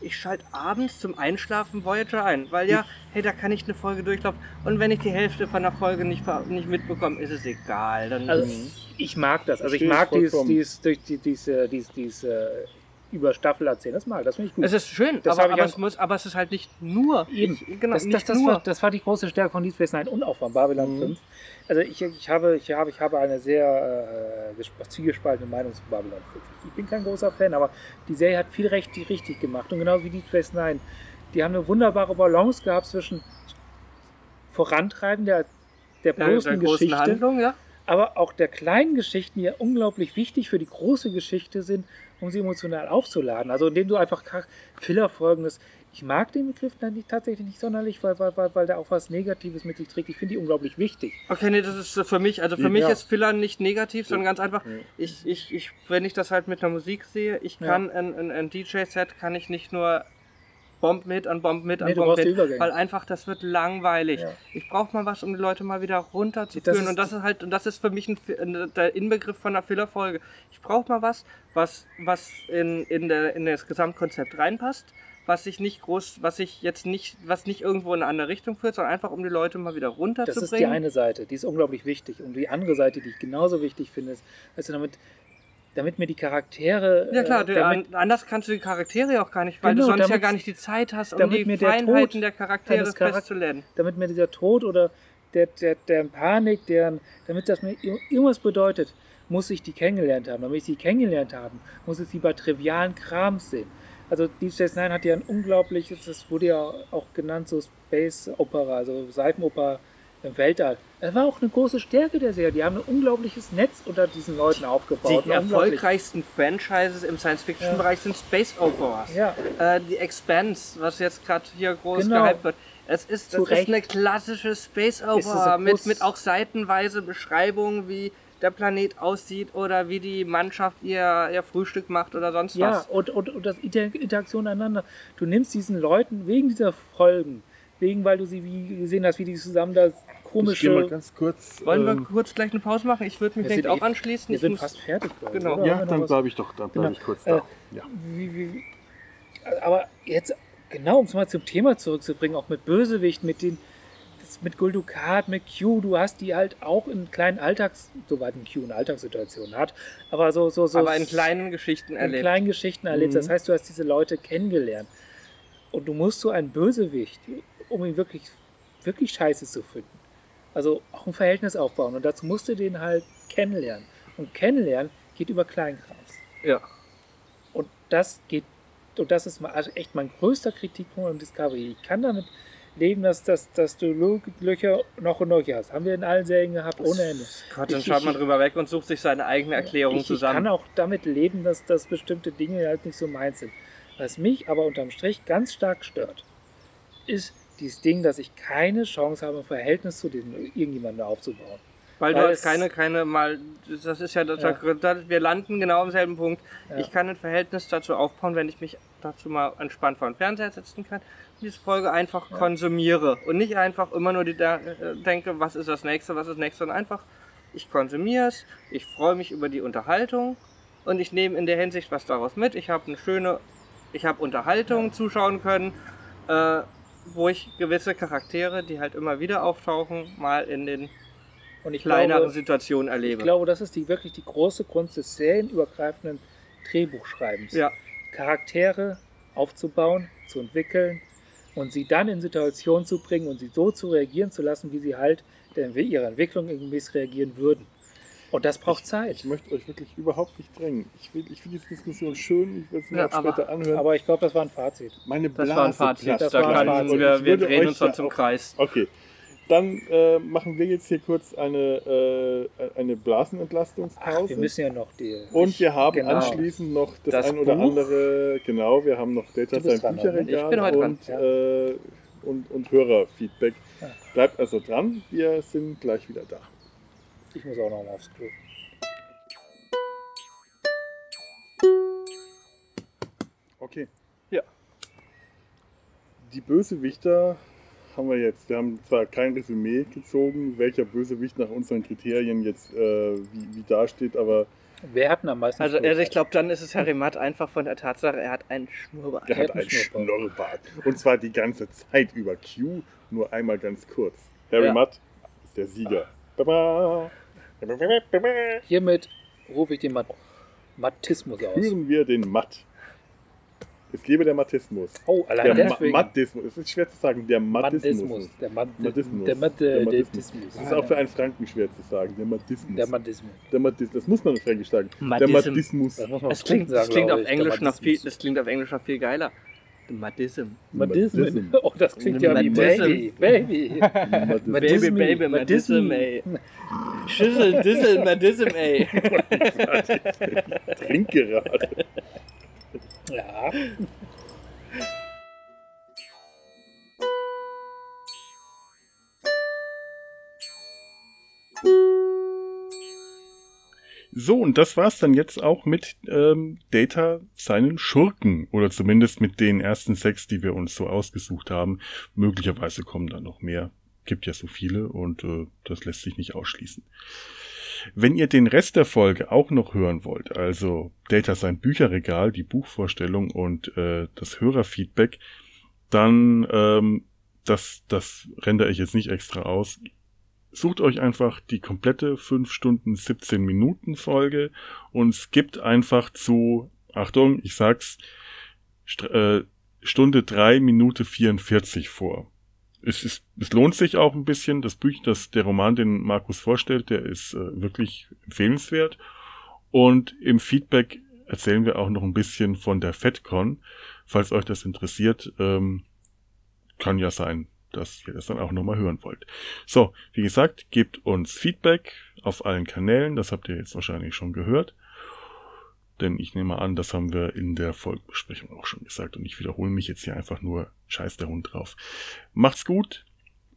S2: ich schalte abends zum Einschlafen Voyager ein, weil ja, hey, da kann ich eine Folge durchlaufen und wenn ich die Hälfte von der Folge nicht, nicht mitbekomme, ist es egal. Dann,
S3: Also ich mag das. Also ich mag dieses,
S1: vollkommen.
S3: dieses, durch die, diese, diese, diese über Staffel erzählen. Das mag, das finde ich gut.
S2: es ist schön,
S3: Das
S2: aber, aber, es muss, aber es ist halt nicht nur.
S3: Eben.
S2: Ich, genau,
S3: das,
S2: nicht
S3: das, das,
S2: nur.
S3: war, das war die große Stärke von Deep Space Nine und auch von Babylon
S1: Mhm.
S3: 5. Also ich, ich, habe, ich, habe, ich habe eine sehr äh, gesp- zwiegespaltene Meinung zu Babylon 5. Ich bin kein großer Fan, aber die Serie hat viel recht, richtig gemacht. Und genauso wie Deep Space Nine. Die haben eine wunderbare Balance gehabt zwischen Vorantreiben der, der
S2: der,
S3: bloßen
S2: der großen
S3: Geschichte,
S2: Handlung, ja.
S3: aber auch der kleinen Geschichten, die ja unglaublich wichtig für die große Geschichte sind, um sie emotional aufzuladen. Also indem du einfach Fillerfolgen das Ich mag den Begriff dann nicht, tatsächlich nicht sonderlich, weil, weil, weil, weil der auch was Negatives mit sich trägt. Ich finde die unglaublich wichtig.
S2: Okay, nee, das ist für mich, also für
S1: Ja.
S2: mich ist Filler nicht negativ, sondern ganz einfach,
S1: Ja.
S2: ich, ich, ich, wenn ich das halt mit einer Musik sehe, ich
S3: Ja.
S2: kann ein, ein, ein DJ-Set kann ich nicht nur Bomb mit an Bomb mit an
S3: Nee,
S2: Bomb mit, weil einfach das wird langweilig.
S3: Ja.
S2: Ich brauche mal was, um die Leute mal wieder
S3: Das
S2: runterzuführen und das ist halt, und das ist für mich ein, der Inbegriff von einer Filler-Folge. Ich brauche mal was, was, was in, in, der, in das Gesamtkonzept reinpasst, was sich nicht groß, was sich jetzt nicht, was nicht irgendwo in eine andere Richtung führt, sondern einfach um die Leute mal wieder
S3: Das
S2: runterzubringen.
S3: ist die eine Seite, die ist unglaublich wichtig. Und die andere Seite, die ich genauso wichtig finde, ist, also damit damit mir die Charaktere.
S2: Ja klar,
S3: äh, damit,
S2: anders kannst du die Charaktere auch gar nicht, weil
S3: Genau,
S2: du sonst ja
S3: damit's-
S2: gar nicht die Zeit hast, um
S3: damit
S2: die
S3: der
S2: Feinheiten
S3: Tod
S2: der Charaktere
S3: eines Charak-
S2: festzulegen.
S3: damit mir dieser Tod oder der, der, der Panik, deren, damit das mir ir- irgendwas bedeutet, muss ich die kennengelernt haben. Damit ich sie kennengelernt haben, muss ich sie bei trivialen Krams sehen. Also Deep Space Nine hat ja ein unglaubliches, das wurde ja auch genannt, so Space Opera, also Seifenoper im Weltall. Das war auch eine große Stärke der Serie. Die haben ein unglaubliches Netz unter diesen Leuten aufgebaut.
S2: Die erfolgreichsten Franchises im Science-Fiction-Bereich sind Space Operas.
S3: Ja,
S2: Äh, die Expanse, was jetzt gerade hier groß
S3: Genau.
S2: gehypt wird. Es ist,
S3: Zu
S2: das ist eine klassische Space Opera mit, mit auch seitenweise Beschreibungen, wie der Planet aussieht oder wie die Mannschaft ihr, ihr Frühstück macht oder sonst
S3: Ja,
S2: was.
S3: und, und, und das Inter Interaktion einander. Du nimmst diesen Leuten wegen dieser Folgen, wegen, weil du sie wie gesehen hast, wie die zusammen da
S1: Ich
S3: komische.
S1: mal ganz kurz.
S2: Wollen wir
S1: ähm,
S2: kurz gleich eine Pause machen? Ich würde mich
S3: sind
S2: auch
S3: eh-
S2: anschließen.
S3: Wir
S2: Ich
S3: sind
S2: muss-
S3: fast fertig, ich.
S2: Genau.
S3: oder?
S1: ja, dann bleibe ich doch, da
S3: Genau.
S1: bleibe ich kurz
S3: Äh,
S1: da. Ja.
S3: Wie, wie, aber jetzt, genau, um es mal zum Thema zurückzubringen, auch mit Bösewicht, mit den, das, mit Guldukat, mit Q, du hast die halt auch in kleinen Alltags, soweit ein Q eine Alltagssituation hat, aber so, so, so.
S2: aber in kleinen Geschichten
S3: in
S2: erlebt.
S3: kleinen Geschichten erlebt.
S1: Mhm.
S3: Das heißt, du hast diese Leute kennengelernt. Und du musst so einen Bösewicht, um ihn wirklich, wirklich scheiße zu finden. Also auch ein Verhältnis aufbauen. Und dazu musst du den halt kennenlernen. Und kennenlernen geht über Kleinkrams.
S2: Ja.
S3: Und das geht, und das ist also echt mein größter Kritikpunkt am Discovery. Ich kann damit leben, dass, dass, dass du Löcher noch und nöcher hast. Haben wir in allen Serien gehabt, ohne Ende.
S2: Gott, dann
S3: Ich-
S2: schaut man
S3: ich-
S2: drüber weg und sucht sich seine eigene Erklärung
S3: ich, ich
S2: zusammen.
S3: kann auch damit leben, dass, dass bestimmte Dinge halt nicht so meins sind. Was mich aber unterm Strich ganz stark stört, ist dieses Ding, dass ich keine Chance habe, ein Verhältnis zu diesem irgendjemandem aufzubauen.
S2: Weil du
S3: Weil
S2: hast
S3: es-
S2: keine, keine mal, das ist ja, das
S3: Ja.
S2: da- wir landen genau am selben Punkt.
S3: Ja.
S2: Ich kann ein Verhältnis dazu aufbauen, wenn ich mich dazu mal entspannt vor den Fernseher setzen kann und diese Folge einfach konsumiere und nicht einfach immer nur die, da, denke, was ist das nächste, was ist das nächste, sondern einfach, ich konsumiere es, ich freue mich über die Unterhaltung und ich nehme in der Hinsicht was daraus mit. Ich habe eine schöne, ich habe Unterhaltung zuschauen können, äh, wo ich gewisse Charaktere, die halt immer wieder auftauchen, mal in den
S3: Und ich
S2: kleineren
S3: glaube,
S2: Situationen
S3: ich
S2: erlebe.
S3: glaube, das ist die, wirklich die große Kunst des serienübergreifenden Drehbuchschreibens.
S2: ja,
S3: Charaktere aufzubauen, zu entwickeln und sie dann in Situationen zu bringen und sie so zu reagieren zu lassen, wie sie halt der, ihrer Entwicklung gemäß reagieren würden. Und das braucht Zeit.
S1: Ich möchte euch wirklich überhaupt nicht drängen. Ich will, ich finde diese Diskussion schön, ich will es mir
S2: Ja,
S1: auch
S2: aber-
S1: später anhören.
S3: Aber ich glaube, das war ein Fazit.
S1: Meine
S2: das
S1: Blase
S2: war ein Fazit.
S1: platzt
S3: Das
S2: da
S3: war ein
S2: kann,
S3: Fazit.
S2: Wir,
S1: ich
S2: wir drehen uns
S1: ja
S2: dann zum
S1: auch-
S2: Kreis.
S1: Okay, dann äh, machen wir jetzt hier kurz eine, äh, eine Blasenentlastungspause.
S3: Ach, wir müssen ja noch die.
S1: Und wir haben
S3: Genau.
S1: anschließend noch das,
S2: Das
S1: ein oder
S2: Buch.
S1: andere, genau, wir haben noch Data sein
S3: oder?
S1: Bücherregal
S2: Ich bin heute dran,
S1: und, äh, und, und Hörerfeedback.
S3: Ja.
S1: Bleibt also dran, wir sind gleich wieder da.
S3: Ich muss auch noch mal aufs Klo.
S1: Okay.
S2: Ja.
S1: Die Bösewichter haben wir jetzt. Wir haben zwar kein Resümee gezogen, welcher Bösewicht nach unseren Kriterien jetzt äh, wie, wie dasteht, aber
S3: Wer hat denn am meisten
S2: Also, also ich glaube, dann ist es Harry Matt einfach von der Tatsache, er hat einen Schnurrbart.
S1: er
S3: Er
S1: hat
S3: hat
S1: einen
S3: Schnurrbart.
S1: Schnurrbart. Und zwar die ganze Zeit über Q, nur einmal ganz kurz. Harry
S2: Ja.
S1: Mudd ist der Sieger. Baba.
S3: Hiermit rufe ich den Mat Mattismus aus.
S1: Führen wir den Matt. Es lebe der Mattismus.
S3: Oh,
S1: Der
S3: allein
S1: Ma
S3: deswegen.
S1: Mattismus. Es ist schwer zu sagen. Der Mattismus.
S3: Mattismus. Der Mat
S1: Mattismus.
S3: Der Mat
S1: Der
S3: der
S1: Mattismus.
S3: Mattismus.
S1: Das ist auch für einen Franken schwer zu sagen. Der Mattismus.
S3: Der Mattismus.
S1: Der Mattis, das muss man in Fränkisch sagen.
S2: Mattism.
S1: Der Mattismus.
S3: Das muss man
S2: Das klingt,
S3: Franken
S2: das
S3: sagen,
S2: klingt auf
S3: der
S2: Englisch noch viel,
S3: Mattismus.
S2: das klingt auf Englisch noch viel geiler. The Mattism.
S3: Mattism.
S1: Mattism.
S3: Oh, das klingt ja wie. Baby. Baby.
S1: Mattismus.
S2: Baby. Baby, Mattism. ey. Schüssel, Dissel, Mattism, ey.
S1: Trink gerade.
S3: Ja.
S1: So, und das war's dann jetzt auch mit ähm, Data seinen Schurken. Oder zumindest mit den ersten sechs, die wir uns so ausgesucht haben. Möglicherweise kommen da noch mehr. Gibt ja so viele und äh, das lässt sich nicht ausschließen. Wenn ihr den Rest der Folge auch noch hören wollt, also Data sein Bücherregal, die Buchvorstellung und äh, das Hörerfeedback, dann ähm, das, das rendere ich jetzt nicht extra aus. Sucht euch einfach die komplette 5 Stunden 17 Minuten Folge und skippt einfach zu, Achtung, ich sag's, St äh, Stunde 3 Minute 44 vor. Es, ist, es lohnt sich auch ein bisschen. Das Büch, das der Roman, den Markus vorstellt, der ist äh, wirklich empfehlenswert. Und im Feedback erzählen wir auch noch ein bisschen von der FedCon. Falls euch das interessiert, ähm, kann ja sein, dass ihr das dann auch nochmal hören wollt. So, wie gesagt, gebt uns Feedback auf allen Kanälen. Das habt ihr jetzt wahrscheinlich schon gehört. Denn ich nehme an, das haben wir in der Folgenbesprechung auch schon gesagt. Und ich wiederhole mich jetzt hier einfach nur scheiß der Hund drauf. Macht's gut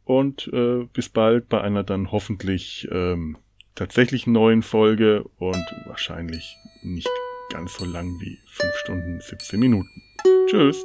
S1: und äh, bis bald bei einer dann hoffentlich ähm, tatsächlich neuen Folge und wahrscheinlich nicht ganz so lang wie 5 Stunden 17 Minuten. Tschüss.